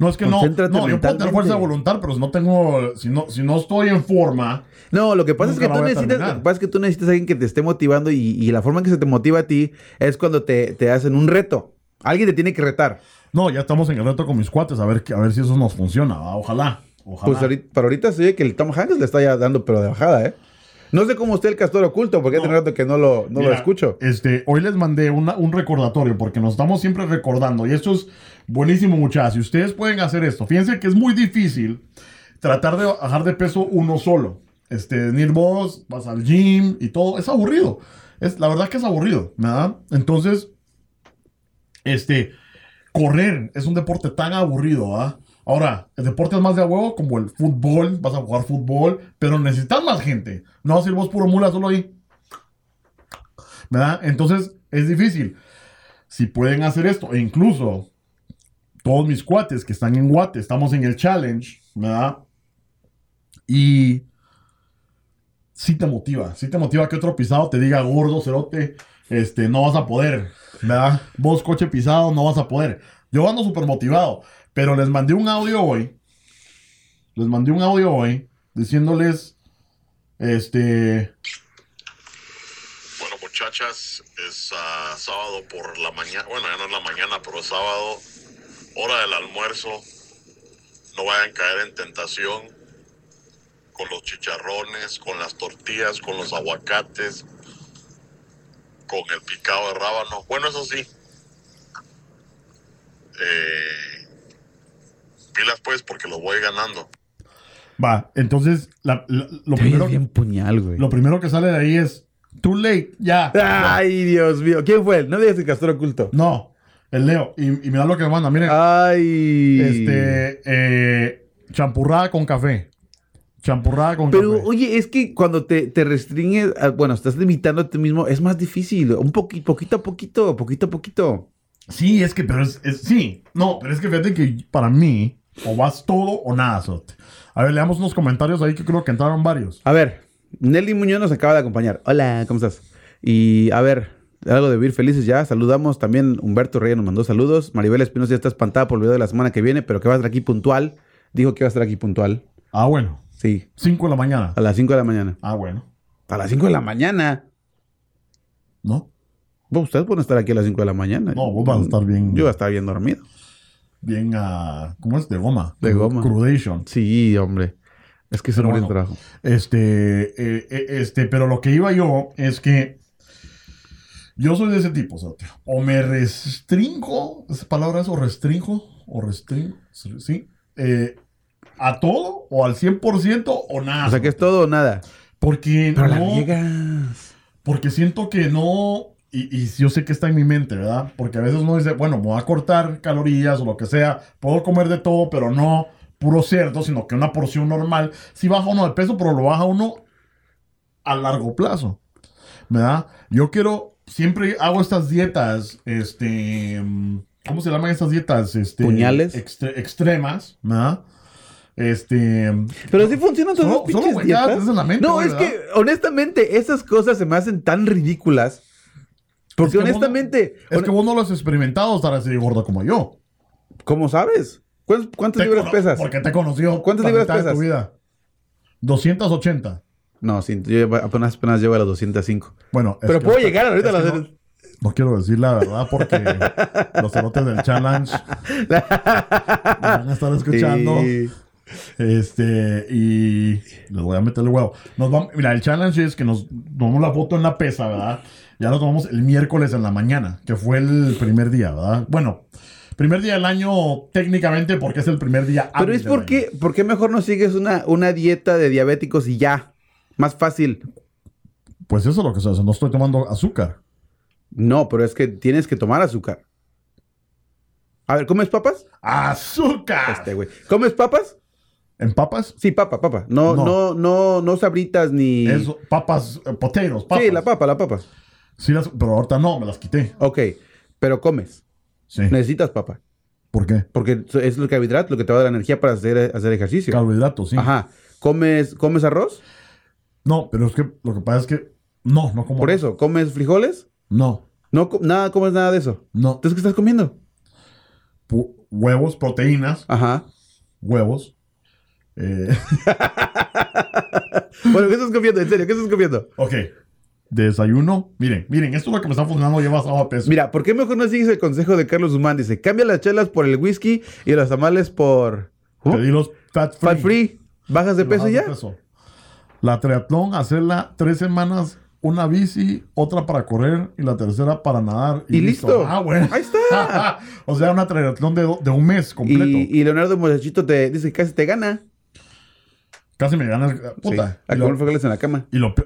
No, es que no, no, yo puedo tener fuerza de voluntad, pero si no tengo, si no, si no estoy en forma, No, lo que pasa es que tú necesitas, lo que pasa es que tú necesitas a alguien que te esté motivando y, y la forma en que se te motiva a ti es cuando te, te hacen un reto. Alguien te tiene que retar. no, ya estamos en el reto con mis cuates, a ver, a ver si eso nos funciona, ¿va? ojalá, ojalá. Pues ahorita, para ahorita se oye que el Tom Hanks le está ya dando pero de bajada, ¿eh? No sé cómo esté el castor oculto, porque No. hace rato que no lo, no lo escucho. Este, hoy les mandé una- un recordatorio porque nos estamos siempre recordando y esto es buenísimo muchachos. Si ustedes pueden hacer esto, fíjense que es muy difícil tratar de bajar de peso uno solo. Este, venir vos, vas al gym y todo, es aburrido. Es, la verdad que es aburrido, ¿verdad? Entonces, este, correr es un deporte tan aburrido, ¿ah? Ahora, el deporte es más de huevo, como el fútbol, vas a jugar fútbol, pero necesitas más gente. No ir vos puro mula solo ahí. ¿Verdad? Entonces, es difícil. Si pueden hacer esto, e incluso todos mis cuates que están en Guate, estamos en el challenge, ¿verdad? Y sí te motiva, sí te motiva que otro pisado te diga gordo, cerote, este, no vas a poder, ¿verdad? Vos coche pisado, no vas a poder. Yo ando súper motivado, pero les mandé un audio hoy, les mandé un audio hoy diciéndoles, este, Bueno, muchachas, es ah, sábado por la mañana, bueno, ya no es la mañana, pero es sábado, hora del almuerzo. No vayan a caer en tentación con los chicharrones, con las tortillas, con los aguacates, con el picado de rábano. Bueno, eso sí. Eh, pilas pues porque lo voy ganando. Va, entonces la- la- lo, Te primero, bien puñal, güey. lo primero que sale de ahí es too late, ya. Ay, Dios mío. ¿Quién fue? No digas el castor oculto. No, el Leo. Y, y mira lo que me manda, miren. Ay. Este, eh, champurrada con café. Champurrada con Pero, café. oye, es que cuando te, te restringes, ah, bueno, estás limitando a ti mismo, es más difícil. Un poquito, poquito a poquito, poquito a poquito. Sí, es que, pero es, es- sí. No, pero es que fíjate que para mí, o vas todo o nada, Sote. A ver, leamos unos comentarios ahí que creo que entraron varios. A ver, Nelly Muñoz nos acaba de acompañar. Hola, ¿cómo estás? Y a ver, algo de vivir felices ya. Saludamos también. Humberto Reyes nos mandó saludos. Maribel Espinosa ya está espantada por el video de la semana que viene, pero que va a estar aquí puntual. Dijo que va a estar aquí puntual. Ah, bueno. Sí, 5 de la mañana. a las 5 de la mañana. Ah, bueno. A las 5 de la mañana. ¿No? Bueno, ustedes pueden estar aquí a las 5 de la mañana. No, vos vas a estar bien. Yo voy a estar bien dormido. Bien, ah, ¿cómo es? De goma. De goma. Crudation. Sí, hombre. Es que es bueno. trabajo. Este, eh, eh, este, pero lo que iba yo es que yo soy de ese tipo, Sote. O me restringo, ¿esa palabra es o restringo? O restringo, sí. Eh, a todo, o al 100%, o nada. O sea que es todo o nada. Porque Pero no, porque siento que no, y, y yo sé que está en mi mente, ¿verdad? Porque a veces uno dice, bueno, me voy a cortar calorías o lo que sea, puedo comer de todo, pero no puro cerdo, sino que una porción normal. Si baja uno de peso, pero lo baja uno a largo plazo, ¿verdad? Yo quiero, siempre hago estas dietas, este, ¿cómo se llaman estas dietas? Este, ¿Puñales? extre- extremas, ¿verdad? Este, Pero sí funcionan todas Solo- las pinches dietas. en la mente, no, es que honestamente esas cosas se me hacen tan ridículas. Porque Es que vos no- honestamente, es que vos no lo has experimentado estar así de gordo como yo. ¿cómo sabes? ¿Cuántas, libras pesas? Porque te he conocido. ¿Cuántas libras de pesas? tu vida. 280. No, sí, yo apenas, apenas llego a las 205. Bueno, es Pero puedo llegar ahorita a las... no, no quiero decir la verdad porque los cerotes del challenge me van a estar escuchando. Sí. Este, y les voy a meter el huevo. Nos vamos, mira, el challenge es que nos tomamos la foto en la pesa, ¿verdad? Ya lo tomamos el miércoles en la mañana, que fue el primer día, ¿verdad? Bueno, primer día del año técnicamente porque es el primer día. Pero es porque, ¿por qué mejor no sigues una, una dieta de diabéticos y ya? Más fácil. Pues eso es lo que se hace. No estoy tomando azúcar. No, pero es que tienes que tomar azúcar. A ver, ¿comes papas? ¡Azúcar! Este, güey. ¿Comes papas? ¿En papas? Sí, papa, papa. No, no, No. no, no, sabritas ni. Eso, papas, eh, potatoes, papas. Sí, la papa, la papa. Sí, las- pero ahorita no, me las quité. Ok, pero comes. Sí. Necesitas papa. ¿Por qué? Porque es el carbohidrato lo que te va a dar la energía para hacer, hacer ejercicio. Carbohidratos, sí. Ajá. ¿Comes, ¿Comes arroz? No, pero es que lo que pasa es que no, no como. Por eso. ¿Comes frijoles? No, No, nada, comes nada de eso. no. Entonces, ¿qué estás comiendo? Pu- huevos, proteínas, Ajá. huevos. Eh, Bueno, ¿qué estás comiendo? En serio, ¿qué estás comiendo? ok. Desayuno. Miren, miren, esto es lo que me está funcionando. Bajado de peso. Mira, ¿por qué mejor no sigues el consejo de Carlos Humán? Dice, cambia las chelas por el whisky y los tamales por... ¿Cómo? Pedí los fat free. Fat free. ¿Bajas de peso bajas ya? de peso. La triatlón, hacerla tres semanas, una bici, otra para correr y la tercera para nadar. Y listo. Ah, bueno. Ahí está. o sea, una triatlón de, de un mes completo. Y, y Leonardo Muchachito te dice que casi te gana. Casi me gana. Sí, Puta. a comer lo, frijoles en la cama. y lo.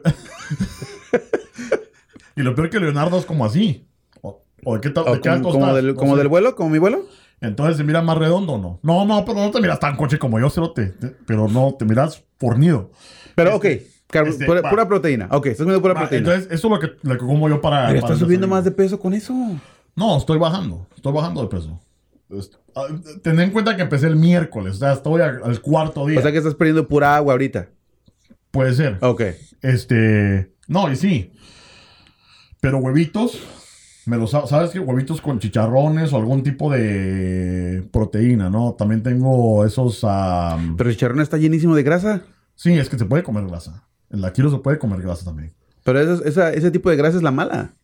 y lo peor que Leonardo es como así. O, o de qué, ta- O de qué como, alto como estás, del, como sé. del vuelo, como mi vuelo. Entonces se mira más redondo, ¿no? No, no, pero no te miras tan coche como yo, cerote. Te- Pero no, te miras fornido. Pero Este, ok, car- este, pura, proteína. Ok, estás comiendo pura Va, proteína. entonces, eso es lo que, lo que como yo para. Pero estás subiendo más de peso con eso. No, estoy bajando. Estoy bajando de peso. Ah, Ten en cuenta que empecé el miércoles. O sea, estoy al cuarto día. O sea que estás perdiendo pura agua ahorita. Puede ser. Ok. Este. No, y sí. Pero huevitos. Me los, sa- ¿Sabes qué? Huevitos con chicharrones o algún tipo de proteína, ¿no? También tengo esos. Pero el chicharrón está llenísimo de grasa. Sí, es que se puede comer grasa. En la kilo se puede comer grasa también. Pero esa- esa- ese tipo de grasa es la mala.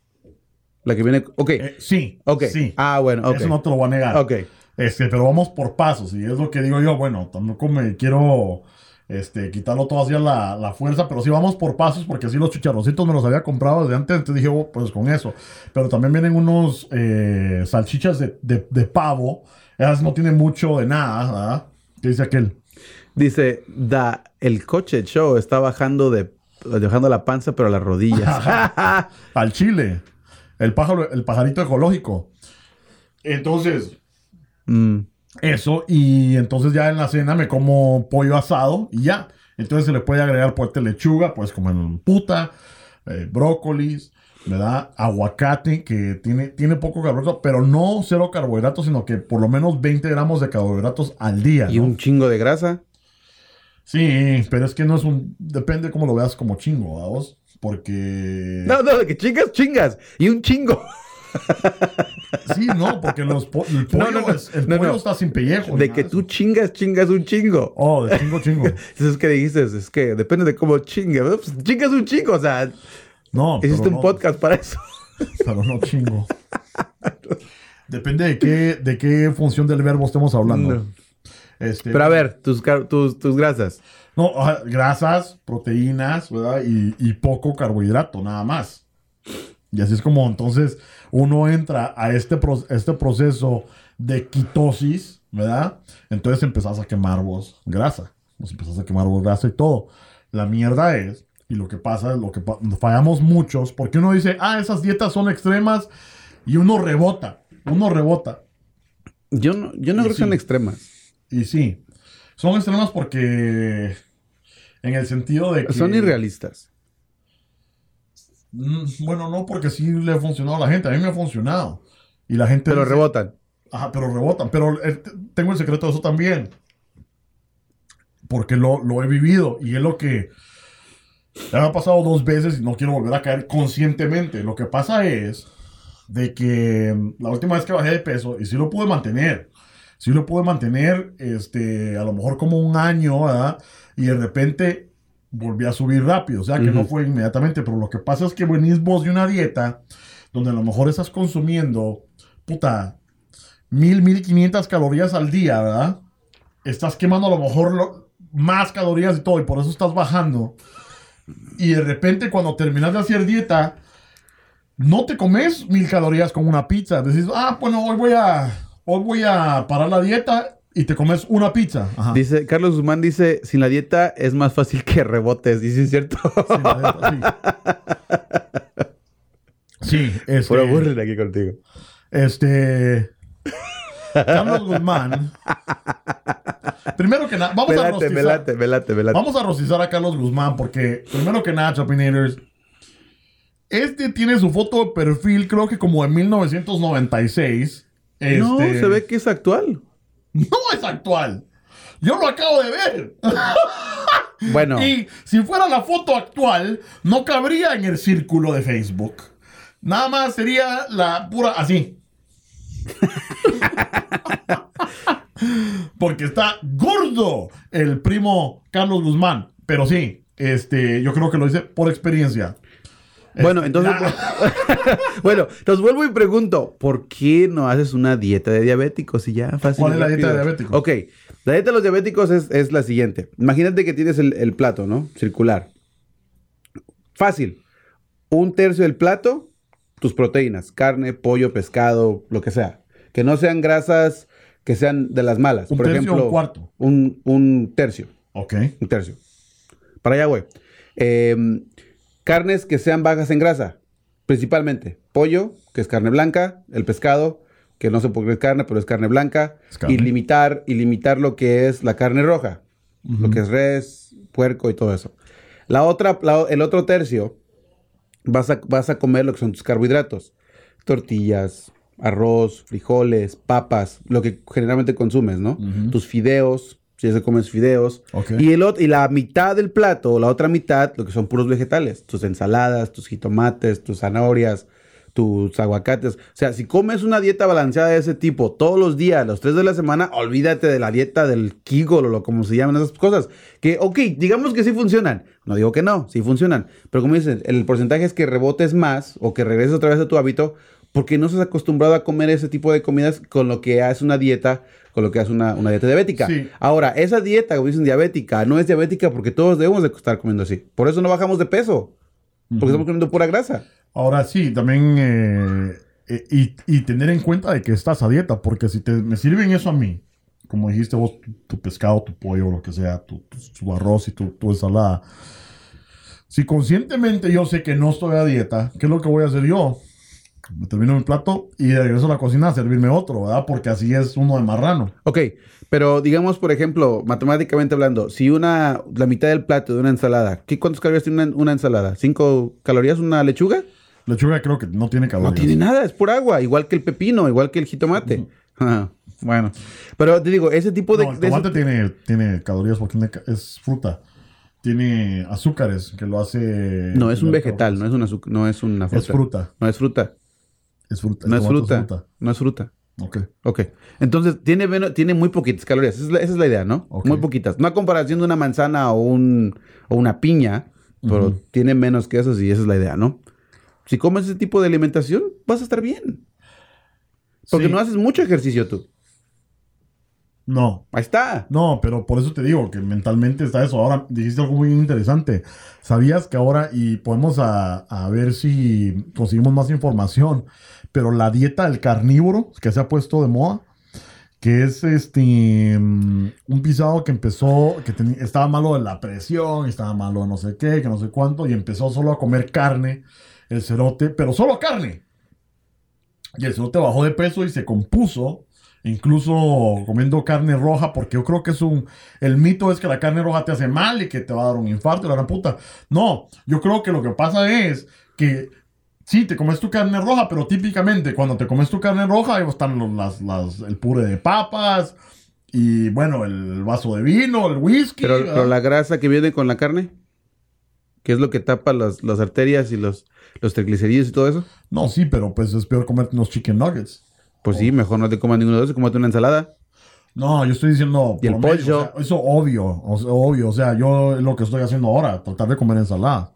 La que viene. Ok. Eh, sí. ok. Sí. Ah, bueno, ok. Eso no te lo voy a negar. Ok. Este, pero vamos por pasos. Y es lo que digo yo. Bueno, tampoco me quiero este, quitarlo todo hacia la, la fuerza, pero sí vamos por pasos porque así los chicharroncitos me los había comprado desde antes. Entonces dije, oh, pues con eso. Pero también vienen unos eh, salchichas de, de- de pavo. Esas no tienen mucho de nada. ¿verdad? ¿Qué dice aquel? Dice, da, el coche show está bajando de bajando la panza, pero a las rodillas. Al chile. El pájaro, el pajarito ecológico. Entonces, Mm. Eso, y entonces ya en la cena me como pollo asado y ya. Entonces se le puede agregar pues lechuga, pues como en puta, eh, brócolis, ¿verdad? Aguacate, que tiene, tiene poco carbohidrato, pero no cero carbohidratos, sino que por lo menos 20 gramos de carbohidratos al día. Y un chingo de grasa. Sí, pero es que no es un... Depende cómo lo veas como chingo, vamos. Porque... No, no, de que chingas, chingas. Y un chingo. Sí, no, porque los po- el pollo, No, no, no. es- el No, pollo está sin pellejo. De que tú chingas, chingas un chingo. Oh, de chingo, chingo. Eso es que dijiste, es que depende de cómo chingas. Pues, chingas un chingo, o sea, No, hiciste un podcast para eso. Pero no chingo. Depende de qué, de qué función del verbo estemos hablando. Este, Pero a ver, tus, tus, tus grasas. No, ajá, grasas, proteínas, ¿verdad? Y, y poco carbohidrato, nada más. Y así es como entonces uno entra a este, pro- este proceso de quitosis, ¿verdad? Entonces empezás a quemar vos grasa. Vos empezás a quemar vos grasa y todo. La mierda es, y lo que pasa, lo que fallamos muchos, porque uno dice, ah, esas dietas son extremas, y uno rebota, uno rebota. Yo no, yo no Y creo que sean extremas. Y sí, son extremas porque, en el sentido de que... Son irrealistas. Mm, Bueno, no, porque sí le ha funcionado a la gente. A mí me ha funcionado. Y la gente. Pero dice- rebotan. Ajá, pero rebotan. Pero eh, tengo el secreto de eso también. Porque lo, lo he vivido. Y es lo que. Ya me ha pasado dos veces y no quiero volver a caer conscientemente. Lo que pasa es de que mm, la última vez que bajé de peso, y sí lo pude mantener. Sí lo pude mantener, este, a lo mejor como un año, ¿verdad? Y de repente volví a subir rápido. O sea que no fue inmediatamente. Pero lo que pasa es que venís vos de una dieta donde a lo mejor estás consumiendo, puta, mil, mil quinientas calorías al día, ¿verdad? Estás quemando a lo mejor lo- más calorías y todo, y por eso estás bajando. Y de repente, cuando terminas de hacer dieta, no te comes mil calorías con una pizza. Decís, ah, bueno, hoy voy a, hoy voy a parar la dieta y te comes una pizza. Ajá. Dice, Carlos Guzmán dice, sin la dieta es más fácil que rebotes. Y sí es cierto. Sí, la neta, sí. Sí, este, Por aburrir aquí contigo. este, Carlos Guzmán. Primero que nada, vamos a rostizar. me late, me late, me late. Vamos a rostizar a Carlos Guzmán porque, primero que nada, Chapinators, este tiene su foto de perfil, creo que como de 1996. No, Este, se ve que es actual. No es actual. Yo lo acabo de ver. Bueno, Y si fuera la foto actual, no cabría en el círculo de Facebook. Nada más sería la pura así. Porque está gordo el primo Carlos Guzmán. Pero sí, este, yo creo que lo hice por experiencia. Bueno, Este, entonces... la- bueno, entonces vuelvo y pregunto, ¿por qué no haces una dieta de diabéticos y ya fácil? ¿Cuál es la dieta de diabéticos? Ok, la dieta de los diabéticos es, es la siguiente. Imagínate que tienes el, el plato, ¿no? Circular. Fácil. Un tercio del plato, tus proteínas, carne, pollo, pescado, lo que sea. Que no sean grasas que sean de las malas. Un Por tercio o ejemplo, un cuarto. Un, un tercio. ok. Un tercio. Para allá, güey. Eh, carnes que sean bajas en grasa. Principalmente pollo, que es carne blanca, el pescado, que no sé por qué es carne, pero es carne blanca. Es carne. Y limitar, y limitar lo que es la carne roja. Lo que es res, puerco y todo eso. La otra, la- el otro tercio, vas a, vas a comer lo que son tus carbohidratos. Tortillas, arroz, frijoles, papas, lo que generalmente consumes, ¿no? Tus fideos, si ya se comes fideos. Y, el, y la mitad del plato, o la otra mitad, lo que son puros vegetales. Tus ensaladas, tus jitomates, tus zanahorias, tus aguacates. O sea, si comes una dieta balanceada de ese tipo todos los días, los tres de la semana, olvídate de la dieta del Kegel o lo como se llaman esas cosas. Que, ok, digamos que sí funcionan. No digo que no, sí funcionan. Pero como dicen, el porcentaje es que rebotes más o que regreses otra vez a tu hábito porque no estás acostumbrado a comer ese tipo de comidas con lo que es una dieta, con lo que es una, una dieta diabética. Sí. Ahora, esa dieta, como dicen, diabética, no es diabética porque todos debemos de estar comiendo así. Por eso no bajamos de peso. Porque estamos comiendo pura grasa. Ahora sí, también eh, eh, y, y tener en cuenta de que estás a dieta, porque si te, me sirven eso a mí, como dijiste vos, tu, tu pescado, tu pollo, lo que sea, tu, tu- tu arroz y tu, tu ensalada. Si conscientemente yo sé que no estoy a dieta, ¿qué es lo que voy a hacer yo? Me termino mi plato y regreso a la cocina a servirme otro, ¿verdad? Porque así es uno de marrano. Ok, pero digamos, por ejemplo, matemáticamente hablando, si una, la mitad del plato de una ensalada, ¿qué, ¿cuántas calorías tiene una, una ensalada? ¿Cinco calorías una lechuga? Lechuga creo que no tiene No calorías. tiene nada, es por agua, igual que el pepino, igual que el jitomate. Ajá, bueno, pero te digo, ese tipo de... No, el de- tomate tiene, tiene calorías porque es fruta. Tiene azúcares que lo hace. no es un vegetal, no es una, no es una fruta. Es fruta. No es fruta, Es fruta. no es fruta, no es fruta. Ok. Ok, entonces tiene, menos- tiene muy poquitas calorías, esa es la, esa es la idea, ¿no? Muy poquitas. No a comparación de una manzana o, un, o una piña, pero tiene menos que eso y esa es la idea, ¿no? Si comes ese tipo de alimentación, vas a estar bien. Porque Sí. no haces mucho ejercicio tú. No. Ahí está. No, pero por eso te digo que mentalmente está eso. Ahora dijiste algo muy interesante. ¿Sabías que ahora, y podemos a, a ver si conseguimos más información, pero la dieta del carnívoro que se ha puesto de moda, que es este mm, un pisado que empezó, que teni- estaba malo de la presión, estaba malo de no sé qué, que no sé cuánto, y empezó solo a comer carne, el cerote, pero solo carne. Y el cerote bajó de peso y se compuso, incluso comiendo carne roja, porque yo creo que es un... El mito es que la carne roja te hace mal y que te va a dar un infarto la gran puta. No, yo creo que lo que pasa es que sí, te comes tu carne roja, pero típicamente cuando te comes tu carne roja, ahí están los- las, las- el puré de papas y bueno, el vaso de vino, el whisky. Pero, la grasa que viene con la carne, que es lo que tapa las, las arterias y los, los triglicéridos y todo eso, No, sí, pero pues es peor comerte unos chicken nuggets. pues sí, mejor no te comas ninguno de esos, cómate una ensalada. No, yo estoy diciendo. Y el pollo. o sea, eso obvio, o sea, obvio. O sea, yo lo que estoy haciendo ahora, tratar de comer ensalada.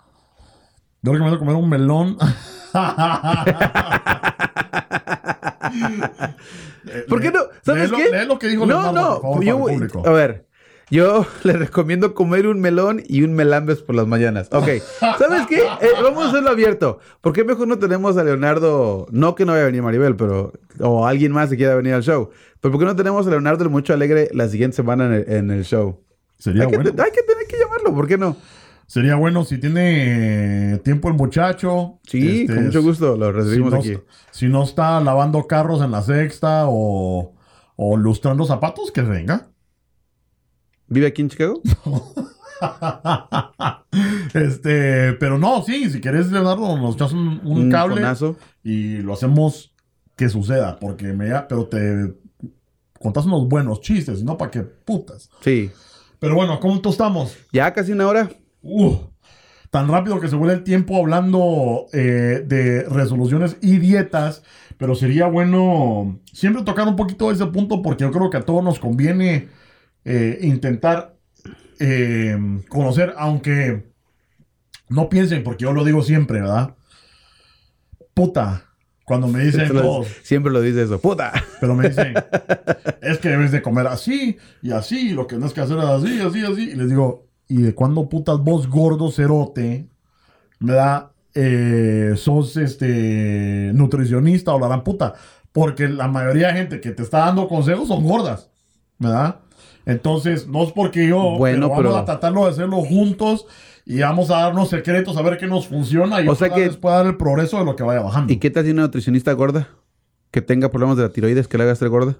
Yo recomiendo comer un melón. ¿Por qué no? ¿Sabes qué? lee lo que dijo No, Leonardo, no, favor, yo, público. a ver, yo le recomiendo comer un melón y un melambes por las mañanas. Ok, ¿sabes qué? Eh, vamos a hacerlo abierto. ¿Por qué mejor no tenemos a Leonardo? No que no vaya a venir Maribel, pero o alguien más que quiera venir al show. Pero ¿por qué no tenemos a Leonardo el Mucho Alegre la siguiente semana en el, en el show? Sería Hay bueno. hay que tener que llamarlo, ¿por qué no? Sería bueno si tiene eh, tiempo el muchacho. Sí, Este, con mucho gusto, lo Si recibimos no, aquí. si no está lavando carros en la sexta o, o lustrando zapatos, que venga. ¿Vive aquí en Chicago? este, pero no, sí, si quieres, Leonardo, nos echas un, un Un cable fonazo. y lo hacemos que suceda, porque me pero te contás unos buenos chistes, no para que putas. Sí. Pero bueno, ¿cómo estamos? Ya casi una hora. Uh, tan rápido que se vuelve el tiempo hablando eh, de resoluciones y dietas, pero sería bueno siempre tocar un poquito ese punto porque yo creo que a todos nos conviene eh, intentar eh, conocer, aunque no piensen, porque yo lo digo siempre, ¿verdad? Puta, cuando me dicen Siempre todos, siempre lo dice eso. ¡Puta! pero me dicen, es que debes de comer así y así, lo que tienes que hacer es así, así, así. Y les digo, ¿y de cuándo putas vos gordo cerote, ¿verdad? Eh, sos este nutricionista o la gran puta? Porque la mayoría de gente que te está dando consejos son gordas, ¿verdad? Entonces, no es porque yo, Bueno, pero vamos pero- a tratarlo de hacerlo juntos y vamos a darnos secretos a ver qué nos funciona y O sea que- pueda dar el progreso de lo que vaya bajando. ¿Y qué tal si una nutricionista gorda? Que tenga problemas de la tiroides, que le haga estar gorda.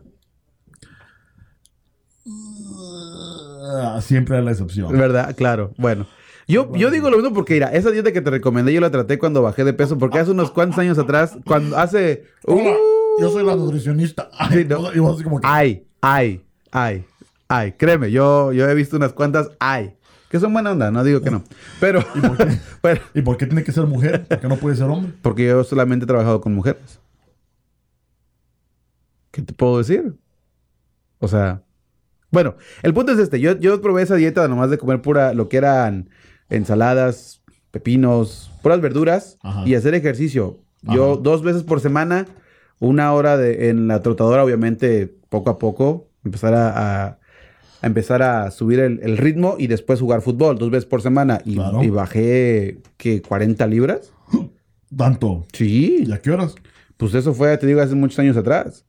Ah, Siempre es la excepción. ¿Verdad? Claro. Bueno. Yo, yo digo lo mismo porque, mira, esa dieta que te recomendé yo la traté cuando bajé de peso, porque hace unos cuantos años atrás, cuando hace... Hola, Uh, yo soy la nutricionista. Ay, Sí, no. y vos así como que, Ay, ay, ay, ay. Créeme, yo, yo he visto unas cuantas ay. Que son buena onda, no digo que no. Pero, pero ¿Y por qué tiene que ser mujer? ¿Por qué no puede ser hombre? porque yo solamente he trabajado con mujeres. ¿Qué te puedo decir? O sea, bueno, el punto es este. Yo, yo probé esa dieta nomás de comer pura, lo que eran ensaladas, pepinos, puras verduras Ajá. y hacer ejercicio. Yo Ajá. dos veces por semana, una hora de, en la trotadora, obviamente, poco a poco, empezar a, a- a empezar a subir el, el ritmo y después jugar fútbol dos veces por semana. Y, Claro. y bajé, ¿qué? ¿40 libras? Tanto. Sí, ¿Y a qué horas? pues eso fue, te digo, hace muchos años atrás.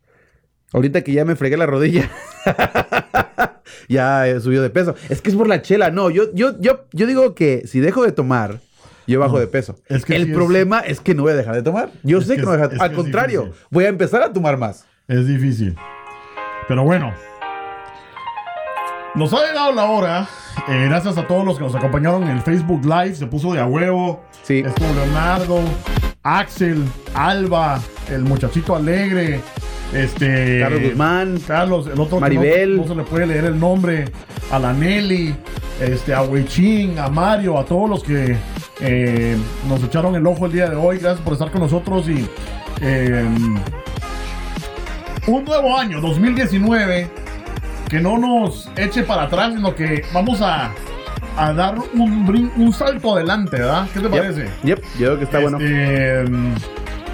Ahorita que ya me fregué la rodilla, ya he subido de peso. Es que es por la chela. No, yo, yo, yo, yo digo que si dejo de tomar, yo bajo No, de peso. es que El sí problema es... que no voy a dejar de tomar. Yo Es sé que que, no voy a dejar Al contrario, difícil. voy a empezar a tomar más. Es difícil. Pero bueno. Nos ha llegado la hora. eh, gracias a todos los que nos acompañaron en el Facebook Live. Se puso de a huevo. Sí. Estuvo Leonardo, Axel, Alba, el muchachito alegre. Este. Carlos Guzmán. Carlos, el otro Maribel. no, no se le puede leer el nombre. A la Nelly, este, a Huichín, a Mario, a todos los que eh, nos echaron el ojo el día de hoy. Gracias por estar con nosotros y. eh, un nuevo año, 2019, que no nos eche para atrás, sino que vamos a, a dar un, brin- un salto adelante, ¿verdad? ¿Qué te parece? Yep, yep, yo creo que está bueno. Este,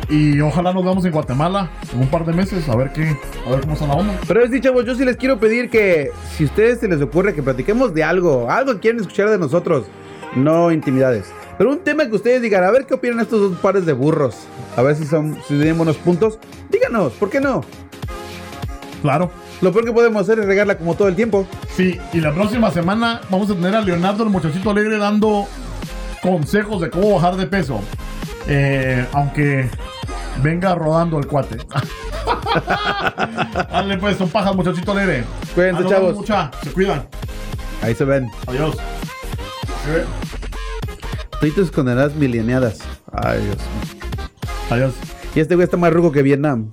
Y ojalá nos veamos en Guatemala en un par de meses, a ver qué, a ver cómo está la onda. Pero es dicho, chavos, yo sí les quiero pedir que si a ustedes se les ocurre que platiquemos de algo, algo que quieren escuchar de nosotros, no intimidades. Pero un tema que ustedes digan, a ver qué opinan estos dos pares de burros. A ver si son, si tienen buenos puntos. Díganos, ¿por qué no? Claro. Lo peor que podemos hacer es regarla como todo el tiempo. Sí, y la próxima semana vamos a tener a Leonardo, el muchachito alegre, dando consejos de cómo bajar de peso. Eh, aunque venga rodando el cuate. Dale pues, son pajas, muchachito alegre. Cuídense, chavos. mucha. Se cuidan. Ahí se ven. Adiós. Eh, Toditos condenadas mileniadas. Ay, Dios mío. Adiós. Y este güey está más rugo que Vietnam.